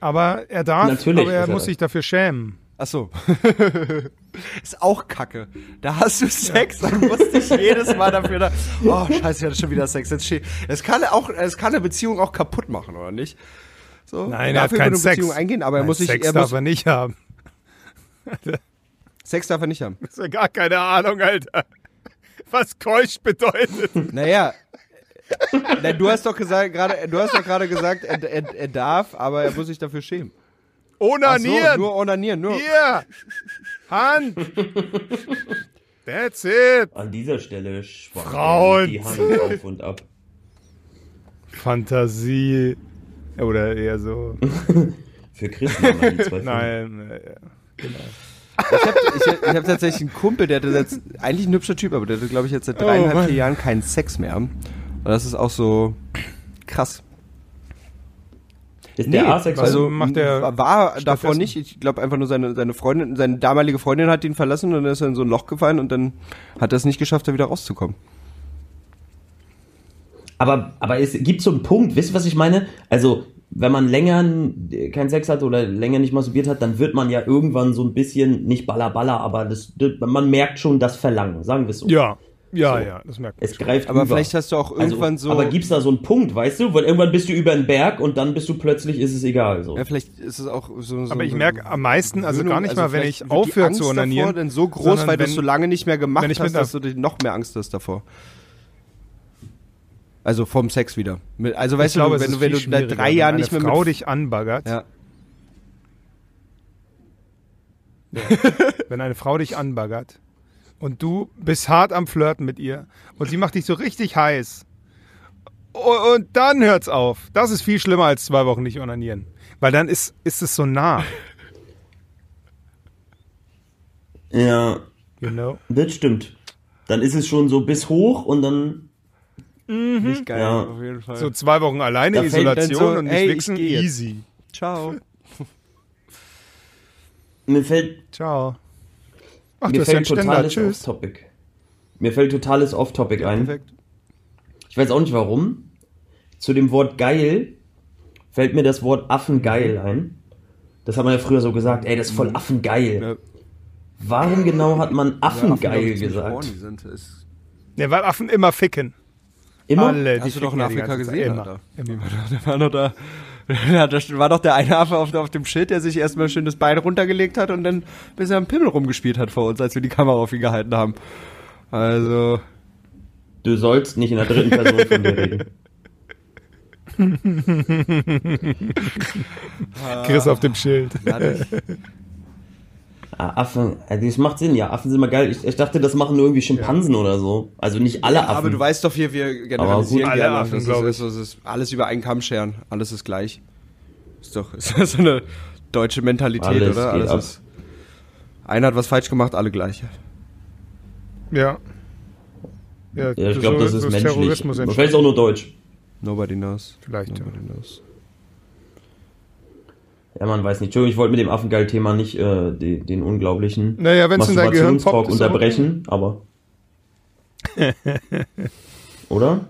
Aber er darf, Natürlich aber er er muss das. sich dafür schämen. Ach so. (laughs) ist auch kacke. Da hast du Sex, dann musst dich jedes Mal dafür da, (laughs) oh scheiße, ich hatte schon wieder Sex. Jetzt steht, es kann auch, es kann eine Beziehung auch kaputt machen, oder nicht? So, Nein, er hat dafür keinen würde eine Sex. Beziehung eingehen, aber er Nein, muss sich, Sex er darf muss, er nicht haben. (laughs) Sex darf er nicht haben. Das ist ja gar keine Ahnung, Alter. Was keusch bedeutet. Naja. Na, du hast doch gesagt, gerade, du hast doch gerade gesagt, er, er, er darf, aber er muss sich dafür schämen. Ach so, Onanieren. nur onanieren, nur. Hier. Hand. (laughs) That's it. An dieser Stelle Frauen. die Hand auf und ab. Fantasie. Oder eher so. (laughs) Für Chris nochmal die zwei. Nein. äh, Ich habe ich, ich hab tatsächlich einen Kumpel, der hatte jetzt, eigentlich ein hübscher Typ, aber der hatte, glaube ich, jetzt seit dreieinhalb, Mann. vier Jahren keinen Sex mehr. Und das ist auch so krass. Ist der asexuell? also macht er war davor nicht. Ich glaube einfach nur seine, seine Freundin, seine damalige Freundin hat ihn verlassen und dann ist er in so ein Loch gefallen und dann hat er es nicht geschafft, da wieder rauszukommen. Aber, aber es gibt so einen Punkt, wisst ihr, was ich meine? Also, wenn man länger keinen Sex hat oder länger nicht masturbiert hat, dann wird man ja irgendwann so ein bisschen, nicht baller baller, aber das, man merkt schon das Verlangen, sagen wir es so. Ja. Ja, So. ja, das merkt man. Es greift Aber über. vielleicht hast du auch irgendwann also, so. Aber gibt's da so einen Punkt, weißt du? Weil irgendwann bist du über den Berg und dann bist du plötzlich, ist es egal. So. ja, vielleicht ist es auch so. so Aber ich merke am meisten, also gar nicht mal, wenn ich aufhöre zu onanieren, Davor denn so groß, weil du es so lange nicht mehr gemacht wenn ich hast, dass du dir noch mehr Angst hast davor. Also vom Sex wieder. Also weißt ich glaube, du, wenn du, wenn du seit drei wenn Jahren eine nicht mehr Frau mit dich anbaggert, ja. wenn eine Frau dich anbaggert und du bist hart am Flirten mit ihr und sie macht dich so richtig heiß und dann hört's auf. Das ist viel schlimmer als zwei Wochen nicht onanieren, weil dann ist ist es so nah, Ja, you know. das stimmt. Dann ist es schon so bis hoch und dann, nicht geil, Ja. auf jeden Fall. So zwei Wochen alleine Da Isolation so, und nicht ey, ich wichsen, easy. Ciao. mir fällt, Ciao. Ach, mir ja fällt totales. Off-Topic. Mir fällt totales Off-Topic ein. Perfekt. Ich weiß auch nicht warum. Zu dem Wort geil fällt mir das Wort Affengeil ein. Das hat man ja früher so gesagt, ey, das ist voll Affengeil. Ja. Warum genau hat man Affengeil Affen, ich, ziemlich gesagt? Sind. Ist, Ja, weil Affen immer ficken. Immer? Alle, die hast du doch in ja Afrika gesehen, Immer. Immer. Der war noch da. (laughs) Ja, da war doch der eine Affe auf, auf dem Schild, der sich erstmal schön das Bein runtergelegt hat und dann bis er am Pimmel rumgespielt hat vor uns, als wir die Kamera auf ihn gehalten haben. Also, Du sollst nicht in der dritten Person von dir reden. Chris auf dem Schild. (laughs) Ah, Affen, äh, das macht Sinn, ja. Affen sind mal geil. Ich, ich dachte, das machen nur irgendwie Schimpansen oder so. Also nicht alle Affen. aber du weißt doch hier, wir generalisieren gut, alle gerne. Affen, das, glaub ist, das ist alles über einen Kamm scheren. Alles ist gleich. Ist doch (laughs) ist das so eine deutsche Mentalität, Alles oder? Alles ab. ist. Einer hat was falsch gemacht, alle gleich. Ja. Ja, ja, ich glaube, so- das ist menschlich. Ist auch nur Deutsch. Nobody knows. Vielleicht, ja. Nobody knows. Ja, man weiß nicht. Entschuldigung, ich wollte mit dem Affengeil-Thema nicht äh, den, den unglaublichen Naja, Masturbationstalk unterbrechen, aber. (laughs) Oder?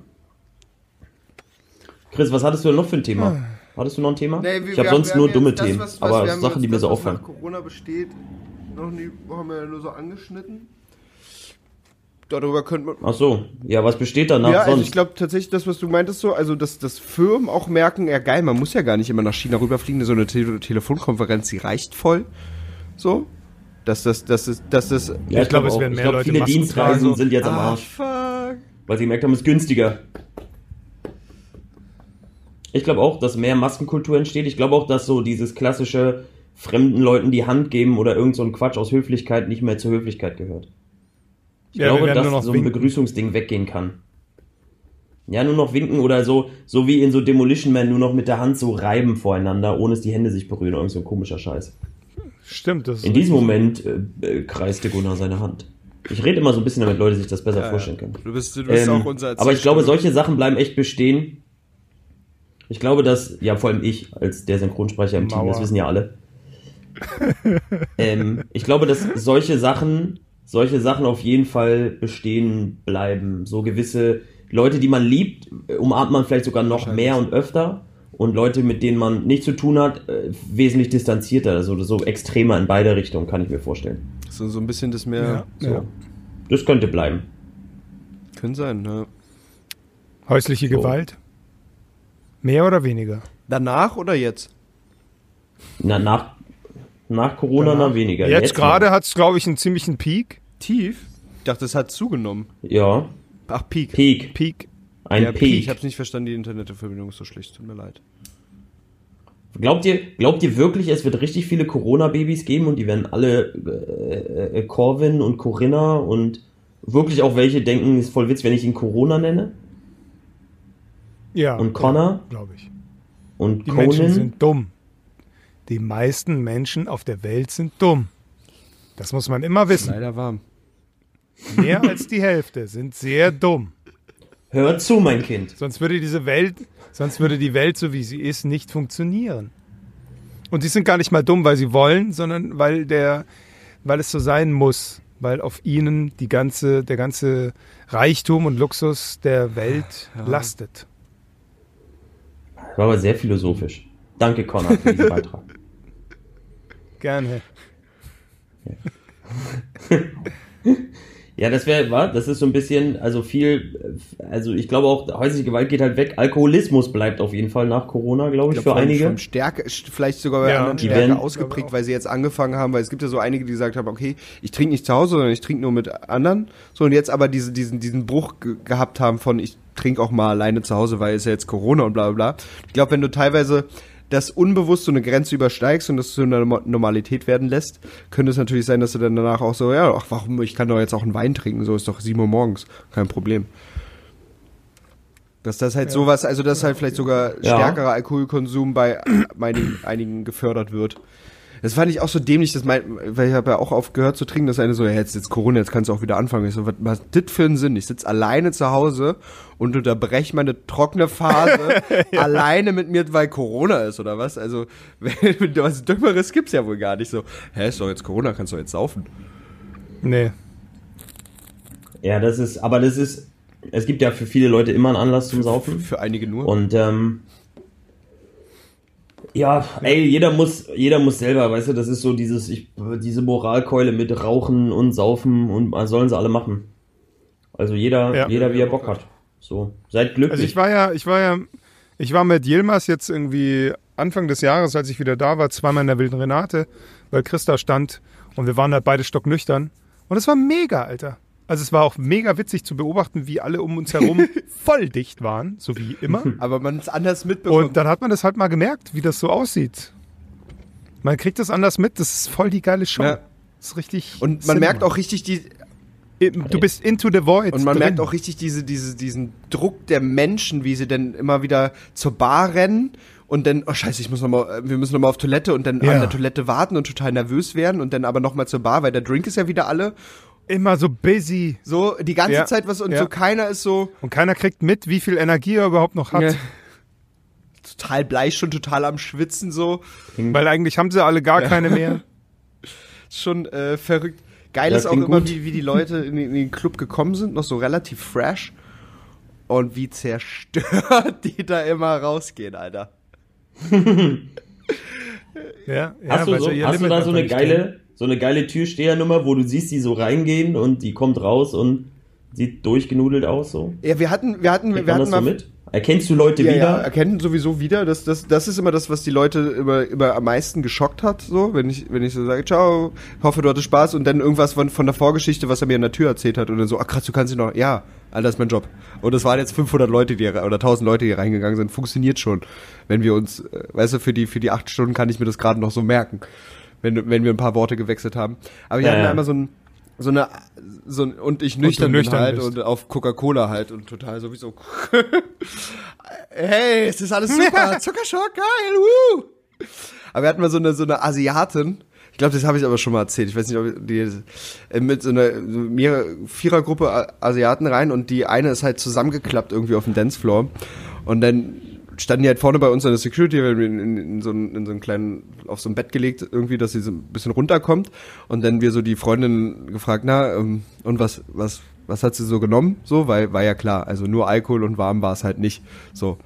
Chris, was hattest du denn noch für ein Thema? Hattest du noch ein Thema? ich habe sonst nur dumme Themen, aber Sachen, die mir so auffallen. Corona besteht, noch nie, haben wir ja nur so angeschnitten. Darüber könnte man. Ach so, ja, was besteht danach ja, also sonst? ich glaube tatsächlich, das, was du meintest, so, also dass, dass Firmen auch merken, ja geil, man muss ja gar nicht immer nach China rüberfliegen, so eine Te Telefonkonferenz, die reicht voll. So. Dass das, dass das, dass das. ja, ich glaube, es auch. werden mehr glaub, Leute viele Masken Dienstreisen so. sind jetzt am ah, Arsch, fuck. weil sie gemerkt haben, es ist günstiger. Ich glaube auch, dass mehr Maskenkultur entsteht. Ich glaube auch, dass so dieses klassische fremden Leuten die Hand geben oder irgend so ein Quatsch aus Höflichkeit nicht mehr zur Höflichkeit gehört. Ich Ja, glaube, dass so ein winken. Begrüßungsding weggehen kann. Ja, nur noch winken oder so, so wie in so Demolition Man, nur noch mit der Hand so reiben voreinander, ohne dass die Hände sich berühren. Irgend so ein komischer Scheiß. Stimmt, das ist In diesem Moment äh, äh, kreiste Gunnar seine Hand. Ich rede immer so ein bisschen, damit Leute sich das besser Ja, vorstellen können. Du bist, du bist Ähm, auch unser aber ich glaube, solche Sachen bleiben echt bestehen. Ich glaube, dass, ja, vor allem ich, als der Synchronsprecher im Team, Mauer. das wissen ja alle. (laughs) ähm, ich glaube, dass solche Sachen, solche Sachen auf jeden Fall bestehen bleiben. So gewisse Leute, die man liebt, äh, umarmt man vielleicht sogar noch mehr und öfter. und Leute, mit denen man nichts zu tun hat, äh, wesentlich distanzierter, also so extremer in beide Richtungen, kann ich mir vorstellen. So, so ein bisschen das mehr. Ja, So. ja. Das könnte bleiben. Können sein, ne? Häusliche So. Gewalt? Mehr oder weniger? Danach oder jetzt? Na, nach, nach Corona Danach. dann weniger. Jetzt, gerade noch. hat es, glaube ich, einen ziemlichen Peak. Tief? Ich dachte, es hat zugenommen. Ja, Ach, Peak. Peak. Peak. Ein ja, Peak. Ich hab's nicht verstanden, die Internetverbindung ist so schlecht. Tut mir leid. Glaubt ihr, glaubt ihr wirklich, es wird richtig viele Corona-Babys geben und die werden alle äh, äh, Corvin und Corinna und wirklich auch welche denken, ist voll Witz, wenn ich ihn Corona nenne? Ja. Und Connor? Glaube ich. Und Die Menschen Conan? sind dumm. Die meisten Menschen auf der Welt sind dumm. Das muss man immer wissen. Leider warm. Mehr als die Hälfte sind sehr dumm. Hör zu, mein Kind. Sonst würde diese Welt, sonst würde die Welt, so wie sie ist, nicht funktionieren. Und sie sind gar nicht mal dumm, weil sie wollen, sondern weil der, weil es so sein muss, weil auf ihnen die ganze, der ganze Reichtum und Luxus der Welt lastet. Das war aber sehr philosophisch. Danke, Connor, für diesen Beitrag. Gerne. Ja, (laughs) das wäre, war, das ist so ein bisschen, also viel, also ich glaube auch, häusliche Gewalt geht halt weg. Alkoholismus bleibt auf jeden Fall nach Corona, glaube ich, Ich glaub, für einige. Stärke, vielleicht sogar bei Ja, anderen die stärker werden- ausgeprägt, weil sie jetzt angefangen haben, weil es gibt ja so einige, die gesagt haben, okay, ich trinke nicht zu Hause, sondern ich trinke nur mit anderen. So, und jetzt aber diese, diesen, diesen Bruch ge gehabt haben von, ich trinke auch mal alleine zu Hause, weil es ja jetzt Corona und bla bla bla. Ich glaube, wenn du teilweise das unbewusst so eine Grenze übersteigst und das zu einer Norm- Normalität werden lässt, könnte es natürlich sein, dass du dann danach auch so, ja, ach, warum, ich kann doch jetzt auch einen Wein trinken, so ist doch 7 Uhr morgens, kein Problem. Dass das halt sowas, also dass halt vielleicht sogar Ja. stärkerer Alkoholkonsum bei einigen, einigen gefördert wird. Das fand ich auch so dämlich, das mein, weil ich habe ja auch aufgehört zu trinken, dass eine so, ja, jetzt jetzt Corona, jetzt kannst du auch wieder anfangen. Ich so, was, was das für einen Sinn? Ich sitze alleine zu Hause und unterbreche meine trockene Phase (laughs) alleine mit mir, weil Corona ist oder was? Also, (laughs) was Dümmeres gibt's ja wohl gar nicht so. Hä, ist doch jetzt Corona, kannst du jetzt saufen. Nee. Ja, das ist, aber das ist, es gibt ja für viele Leute immer einen Anlass zum Saufen. Für einige nur. Und ähm, ja, ey, jeder muss, jeder muss selber, weißt du, das ist so dieses, ich, diese Moralkeule mit Rauchen und Saufen und äh, sollen sie alle machen. Also jeder, Ja. jeder wie er Bock hat. So, seid glücklich. Also ich war ja, ich war ja, ich war mit Yilmaz jetzt irgendwie Anfang des Jahres, als ich wieder da war, zweimal in der Wilden Renate, weil Christa stand und wir waren halt beide stocknüchtern. Und es war mega, Alter. Also es war auch mega witzig zu beobachten, wie alle um uns herum (laughs) voll dicht waren, so wie immer. (laughs) aber man es anders mitbekommt. Und dann hat man das halt mal gemerkt, wie das so aussieht. Man kriegt das anders mit, das ist voll die geile Show. Ja. Das ist richtig. und man Cinema. merkt auch richtig die, Du bist into the void. Und man drin. merkt auch richtig diese, diese, diesen Druck der Menschen, wie sie dann immer wieder zur Bar rennen und dann, oh scheiße, ich muss noch mal, wir müssen noch mal auf Toilette und dann Ja. an der Toilette warten und total nervös werden und dann aber noch mal zur Bar, weil der Drink ist ja wieder alle. Immer so busy. So die ganze Ja. Zeit was und Ja. so keiner ist so Und keiner kriegt mit, wie viel Energie er überhaupt noch hat. Ja. total bleich, schon total am Schwitzen so. Weil eigentlich haben sie alle gar keine mehr. (laughs) Schon äh, verrückt. Geil ist auch immer, gut. wie, wie die Leute in, den- in den Club gekommen sind, noch so relativ fresh. Und wie zerstört (laughs) die da immer rausgehen, Alter. (laughs) Ja, ja, hast du, so, hast du da so eine geile, so eine geile Türstehernummer, wo du siehst, die so reingehen und die kommt raus und sieht durchgenudelt aus so? Ja, wir hatten, wir hatten, Kriegt wir hatten das so mal mit? Erkennst du Leute Ja, wieder? ja, erkennen sowieso wieder. Das, das, das ist immer das, was die Leute immer, immer am meisten geschockt hat. So, wenn ich, wenn ich so sage, ciao, hoffe du hattest Spaß und dann irgendwas von, von der Vorgeschichte, was er mir in der Tür erzählt hat und dann so, ach krass, du kannst ihn noch, ja, Alter, das ist mein Job. Und es waren jetzt 500 Leute, die oder 1000 Leute, die reingegangen sind. Funktioniert schon, wenn wir uns, äh, weißt du, für die, für die acht Stunden kann ich mir das gerade noch so merken, wenn, wenn wir ein paar Worte gewechselt haben. Aber wir Ja, hatten ja. einmal so ein, so eine, so ein, und ich nüchtern, nüchtern bin halt bist. und auf Coca-Cola halt und total sowieso. (laughs) hey, es ist alles super, (laughs) Zuckerschock, geil, woo! Aber wir hatten mal so eine, so eine Asiatin, ich glaube, das habe ich aber schon mal erzählt, ich weiß nicht, ob die, äh, mit so einer Vierergruppe Asiaten rein und die eine ist halt zusammengeklappt irgendwie auf dem Dancefloor und dann standen die halt vorne bei uns an der Security, wir in, in, in, so einen, in so einen kleinen, auf so ein Bett gelegt, irgendwie, dass sie so ein bisschen runterkommt. Und dann wir so die Freundin gefragt, na, ähm, und was, was, was hat sie so genommen? So, weil war ja klar, also nur Alkohol und warm war es halt nicht. So.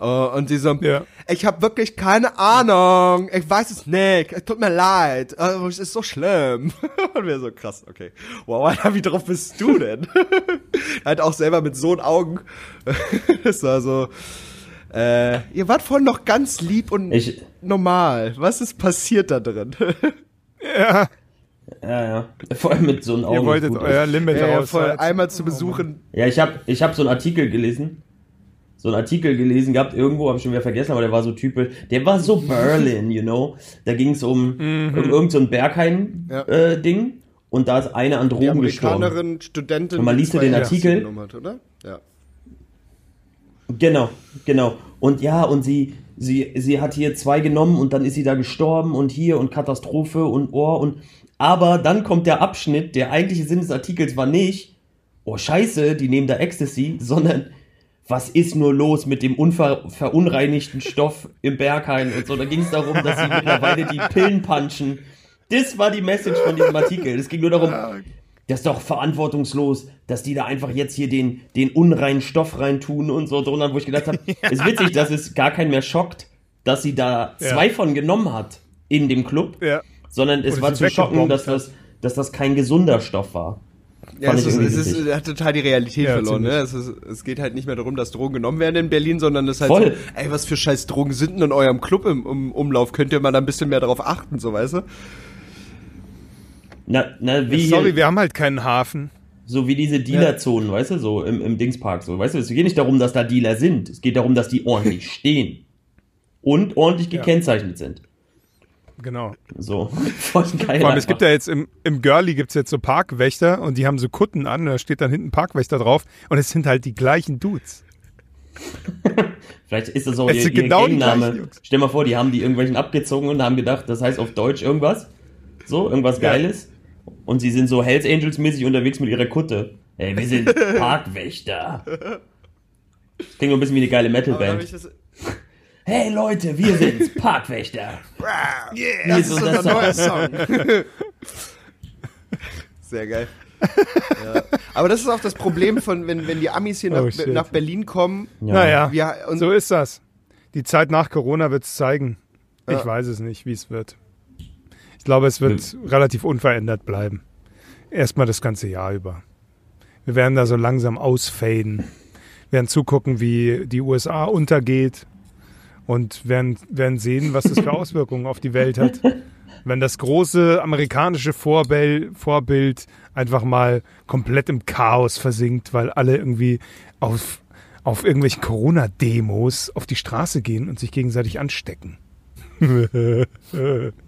Uh, und sie so, Ja. ich habe wirklich keine Ahnung, ich weiß es nicht, es tut mir leid, uh, es ist so schlimm. (laughs) und wir so, krass, okay. Wow, Alter, wie drauf bist du denn? (laughs) halt auch selber mit so Augen. (laughs) das war so, äh, ihr wart vorhin noch ganz lieb und Ich- normal. Was ist passiert da drin? (laughs) Ja, Ja, ja. Vor allem mit so einem Augen. ihr wolltet gut euer Limit ja, aus. voll einmal zu besuchen. Ja, ich habe ich hab so einen Artikel gelesen. So einen Artikel gelesen gehabt, irgendwo, habe ich schon wieder vergessen, aber der war so typisch. Der war so Berlin, you know. Da ging es um, um irgend so ein Ja. Berghain-Ding. Äh, und da ist eine an Drogen gestorben. Studentin. Und man liest so den Artikel. Hat, oder? Ja. Genau, genau. Und ja, und sie, sie, sie hat hier zwei genommen und dann ist sie da gestorben und hier und Katastrophe und oh und. Aber dann kommt der Abschnitt, der eigentliche Sinn des Artikels war nicht, oh Scheiße, die nehmen da Ecstasy, sondern was ist nur los mit dem unverunreinigten Stoff im Berghain und so. Da ging es darum, dass sie mittlerweile die Pillen punchen. Das war die Message von diesem Artikel. Es ging nur darum, das ist doch verantwortungslos, dass die da einfach jetzt hier den, den unreinen Stoff reintun und so drunter, wo ich gedacht habe, (laughs) ist witzig, dass es gar keinen mehr schockt, dass sie da Ja. zwei von genommen hat in dem Club, Ja. sondern es Oder war zu schocken, dass das, dass das kein gesunder Stoff war. Ja, es ist, es ist, hat total die Realität Ja, verloren. Ne? Es, ist, es geht halt nicht mehr darum, dass Drogen genommen werden in Berlin, sondern es ist halt Voll. so, ey, was für scheiß Drogen sind denn in eurem Club im, im Umlauf? Könnt ihr mal da ein bisschen mehr darauf achten, so weißt du? Na, na, wie Sorry, hier, wir haben halt keinen Hafen. so wie diese Dealerzonen, weißt du, so im, im Dingspark, so, weißt du, es geht nicht darum, dass da Dealer sind, es geht darum, dass die ordentlich (laughs) stehen und ordentlich gekennzeichnet sind. Genau. So, (laughs) voll geil. Vor allem, es gibt ja jetzt im, im Girlie gibt's jetzt so Parkwächter und die haben so Kutten an, da steht dann hinten Parkwächter drauf und es sind halt die gleichen Dudes. (laughs) Vielleicht ist das auch Es ihr, ihr genau Gangname. Stell mal vor, die haben die irgendwelchen abgezogen und haben gedacht, das heißt auf Deutsch irgendwas. So, irgendwas Ja. Geiles. Und sie sind so Hells Angels mäßig unterwegs mit ihrer Kutte. Ey, wir sind (laughs) Parkwächter. Das klingt ein bisschen wie eine geile Metalband. Hey Leute, wir sind (laughs) Parkwächter. yeah, das ist unser neuer Song. (laughs) Sehr geil. ja. Aber das ist auch das Problem von, wenn, wenn die Amis hier Oh, nach, shit. nach Berlin kommen. Ja. Naja, Wir, und so ist das. Die Zeit nach Corona wird's zeigen. Ich Ja. weiß es nicht, wie es wird. Ich glaube, es wird relativ unverändert bleiben. Erstmal das ganze Jahr über. Wir werden da so langsam ausfaden. werden zugucken, wie die USA untergeht und werden, werden sehen, was das für Auswirkungen auf die Welt hat. Wenn das große amerikanische Vorbild, Vorbild einfach mal komplett im Chaos versinkt, weil alle irgendwie auf, auf irgendwelchen Corona-Demos auf die Straße gehen und sich gegenseitig anstecken. (laughs)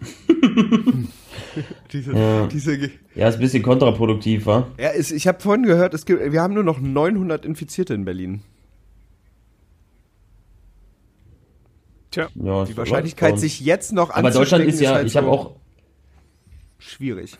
(laughs) diese, Ja. diese, Ja, ist ein bisschen kontraproduktiv, wa? ja, ist, ich habe vorhin gehört, es gibt, wir haben nur noch 900 Infizierte in Berlin. Tja, Ja, Die Wahrscheinlichkeit, sich jetzt noch Aber Deutschland ist ja, halt ich habe so auch, schwierig.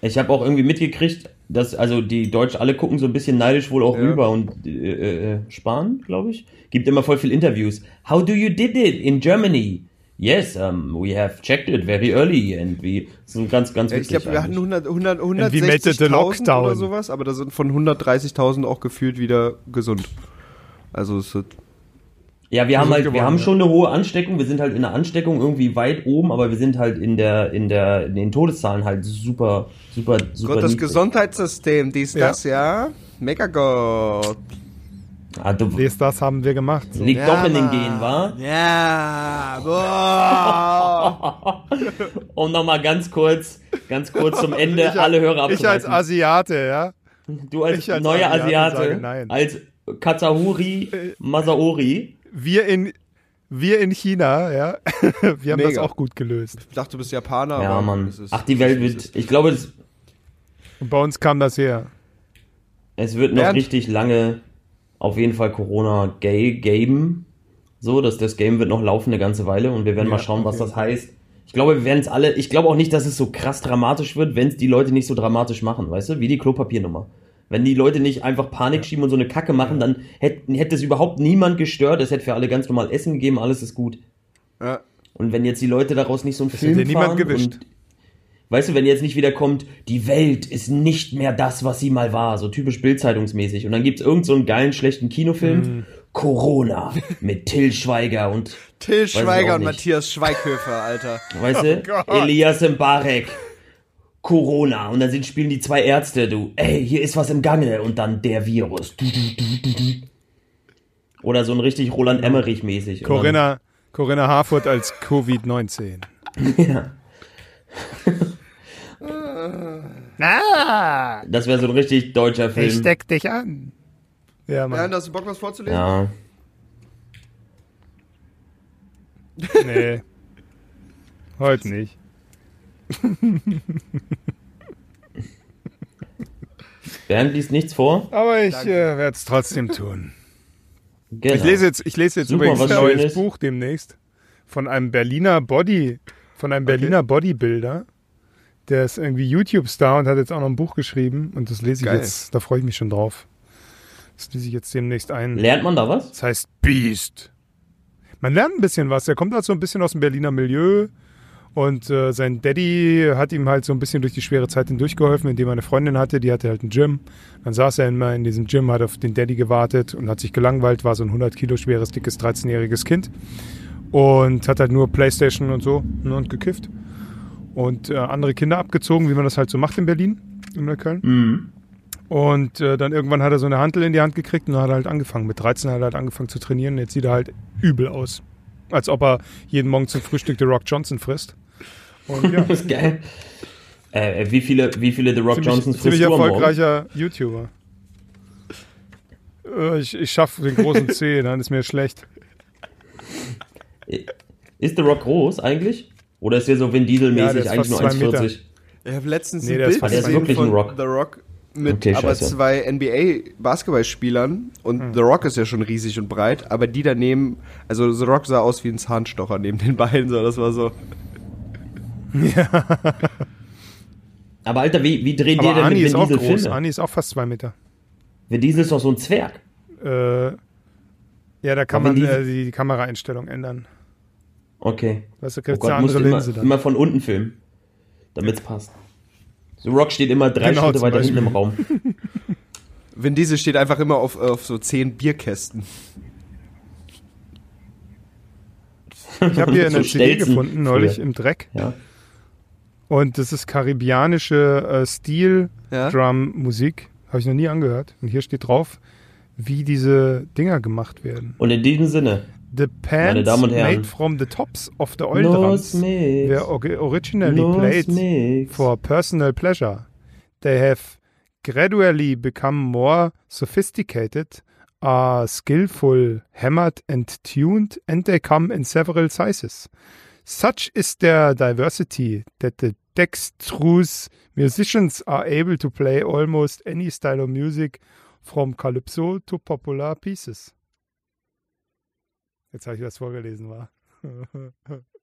ich habe auch irgendwie mitgekriegt, dass also die Deutschen alle gucken so ein bisschen neidisch wohl auch Ja. rüber und äh, äh, Spahn, glaube ich, gibt immer voll viel Interviews. How do you did it in Germany? Yes, um, we have checked it very early and we so ganz ganz Ja, ich glaube, wir hatten eigentlich. 100, 100, Wie meldete 160.000 Lockdown? oder sowas, aber da sind von 130.000 auch gefühlt wieder gesund. Also es wird Ja, wir haben halt, wir geworden, haben ja. schon eine hohe Ansteckung. Wir sind halt in der Ansteckung irgendwie weit oben, aber wir sind halt in der, in der, in den Todeszahlen halt super, super, super. Gott, das niedrig. Gesundheitssystem, dies, Ja. das, ja. Mega Gott. Ah, du, dies, das haben wir gemacht. So. liegt Ja, doch in den Mann. Genen, wa? Ja, boah. (laughs) Um nochmal ganz kurz, ganz kurz zum Ende Ich- alle Hörer Ich als. Asiate, ja. Du als, ich als neuer Asiate Asiate, als Katahuri Masaori. Wir in, wir in China, ja. (laughs) Wir haben das Mega. auch gut gelöst. Ich dachte, du bist Japaner. Ja, aber Mann. es ist- Ach, die Welt wird, ich glaube, es, Und bei uns kam das her. Es wird noch Bernd? richtig lange auf jeden Fall Corona gay geben. So, dass das Game wird noch laufen eine ganze Weile und wir werden Ja, mal schauen, was okay. das heißt. Ich glaube, wir werden es alle, ich glaube auch nicht, dass es so krass dramatisch wird, wenn es die Leute nicht so dramatisch machen, weißt du? Wie die Klopapiernummer. Wenn die Leute nicht einfach Panik schieben und so eine Kacke machen, dann hätte, hätte es überhaupt niemand gestört. Es hätte für alle ganz normal Essen gegeben, alles ist gut. Ja. Und wenn jetzt die Leute daraus nicht so einen Film hätte niemand fahren gewischt. und Weißt du, wenn jetzt nicht wieder kommt, die Welt ist nicht mehr das, was sie mal war, so typisch Bildzeitungsmäßig. Und dann gibt's irgend so einen geilen, schlechten Kinofilm, Corona (laughs) mit Till Schweiger und, Till Schweiger und. Matthias Schweighöfer, Alter. (laughs) weißt du, Gott. Elias Mbarek. Corona und dann sind, spielen die zwei Ärzte, du, ey, hier ist was im Gange und dann der Virus. Oder so ein richtig Roland Emmerich mäßig. Corinna, Corinna Harfurt als Covid-19. Dann, (laughs) ja, Ah, das wäre so ein richtig deutscher ich Film. steck dich an. Ja, Ja, Mann. hast du Bock, was vorzulesen? Ja. (laughs) Nee. Heute nicht. (laughs) Bernd liest nichts vor. Aber ich äh, werde es trotzdem tun. Genau. Ich lese jetzt, ich lese jetzt Super, übrigens was ein neues Schönes. Buch demnächst von einem Berliner Body, von einem Berliner Bodybuilder. Der ist irgendwie YouTube-Star und hat jetzt auch noch ein Buch geschrieben und das lese ich Geil. jetzt, da freue ich mich schon drauf. Das lese ich jetzt demnächst ein. Lernt man da was? Das heißt Beast. Man lernt ein bisschen was. Der kommt halt so ein bisschen aus dem Berliner Milieu. Und äh, sein Daddy hat ihm halt so ein bisschen durch die schwere Zeit hindurchgeholfen, indem er eine Freundin hatte, die hatte halt ein Gym. Dann saß er immer in diesem Gym, hat auf den Daddy gewartet und hat sich gelangweilt, war so ein 100 Kilo schweres, dickes, 13-jähriges Kind. Und hat halt nur Playstation und so ne, und gekifft. Und äh, andere Kinder abgezogen, wie man das halt so macht in Berlin, in Neukölln. Mhm. Und äh, dann irgendwann hat er so eine Hantel in die Hand gekriegt und dann hat er halt angefangen. Mit 13 hat er halt angefangen zu trainieren. Jetzt sieht er halt übel aus. Als ob er jeden Morgen zum Frühstück The Rock Johnson frisst. Und ja, (laughs) Das ist geil. Äh, wie viele, wie viele The Rock ziemlich, Johnsons ziemlich frisst du am Morgen? erfolgreicher YouTuber. Äh, ich ich schaffe den großen C, dann ist mir schlecht. (laughs) Ist The Rock groß eigentlich? Oder ist der so Vin Ja, Diesel-mäßig ist eigentlich nur fast zwei Meter. 1,40? Ich habe letztens Nee, ein Bild fast- Der ist gesehen wirklich von ein Rock. The Rock mit Okay, aber scheiße. zwei NBA-Basketballspielern und Hm. The Rock ist ja schon riesig und breit, aber die daneben, also The Rock sah aus wie ein Zahnstocher neben den Beinen, so das war so. Aber Alter, wie, wie dreht ihr Aber denn Ani mit ist Vin auch Diesel groß. Filme? Ani ist auch fast zwei Meter. Vin Diesel ist doch so ein Zwerg. Äh, ja, da kann Aber man äh, die, die Kameraeinstellung ändern. Okay. Weißt du, Oh kriegst eine Gott, musst andere immer, Linse dann. immer von unten filmen. Damit's passt. The Rock steht immer drei Genau, Schritte weiter hinten im. Raum. (laughs) Vin Diesel steht einfach immer auf, auf so zehn Bierkästen. Ich habe (laughs) hier So eine CD Stelzen gefunden, neulich früher. im Dreck. Ja. Und das ist karibianische äh, Ja. Steel-Drum-Musik. Habe ich noch nie angehört. Und hier steht drauf, wie diese Dinger gemacht werden. Und in diesem Sinne, The pants Damen und Herren. made from the tops of the oil drums Mix. were originally Los played Mix. for personal pleasure. They have gradually become more sophisticated, are skillful, hammered and tuned, and they come in several sizes. Such is their diversity that the dexterous musicians are able to play almost any style of music from calypso to popular pieces. Jetzt habe ich das vorgelesen, war. (laughs)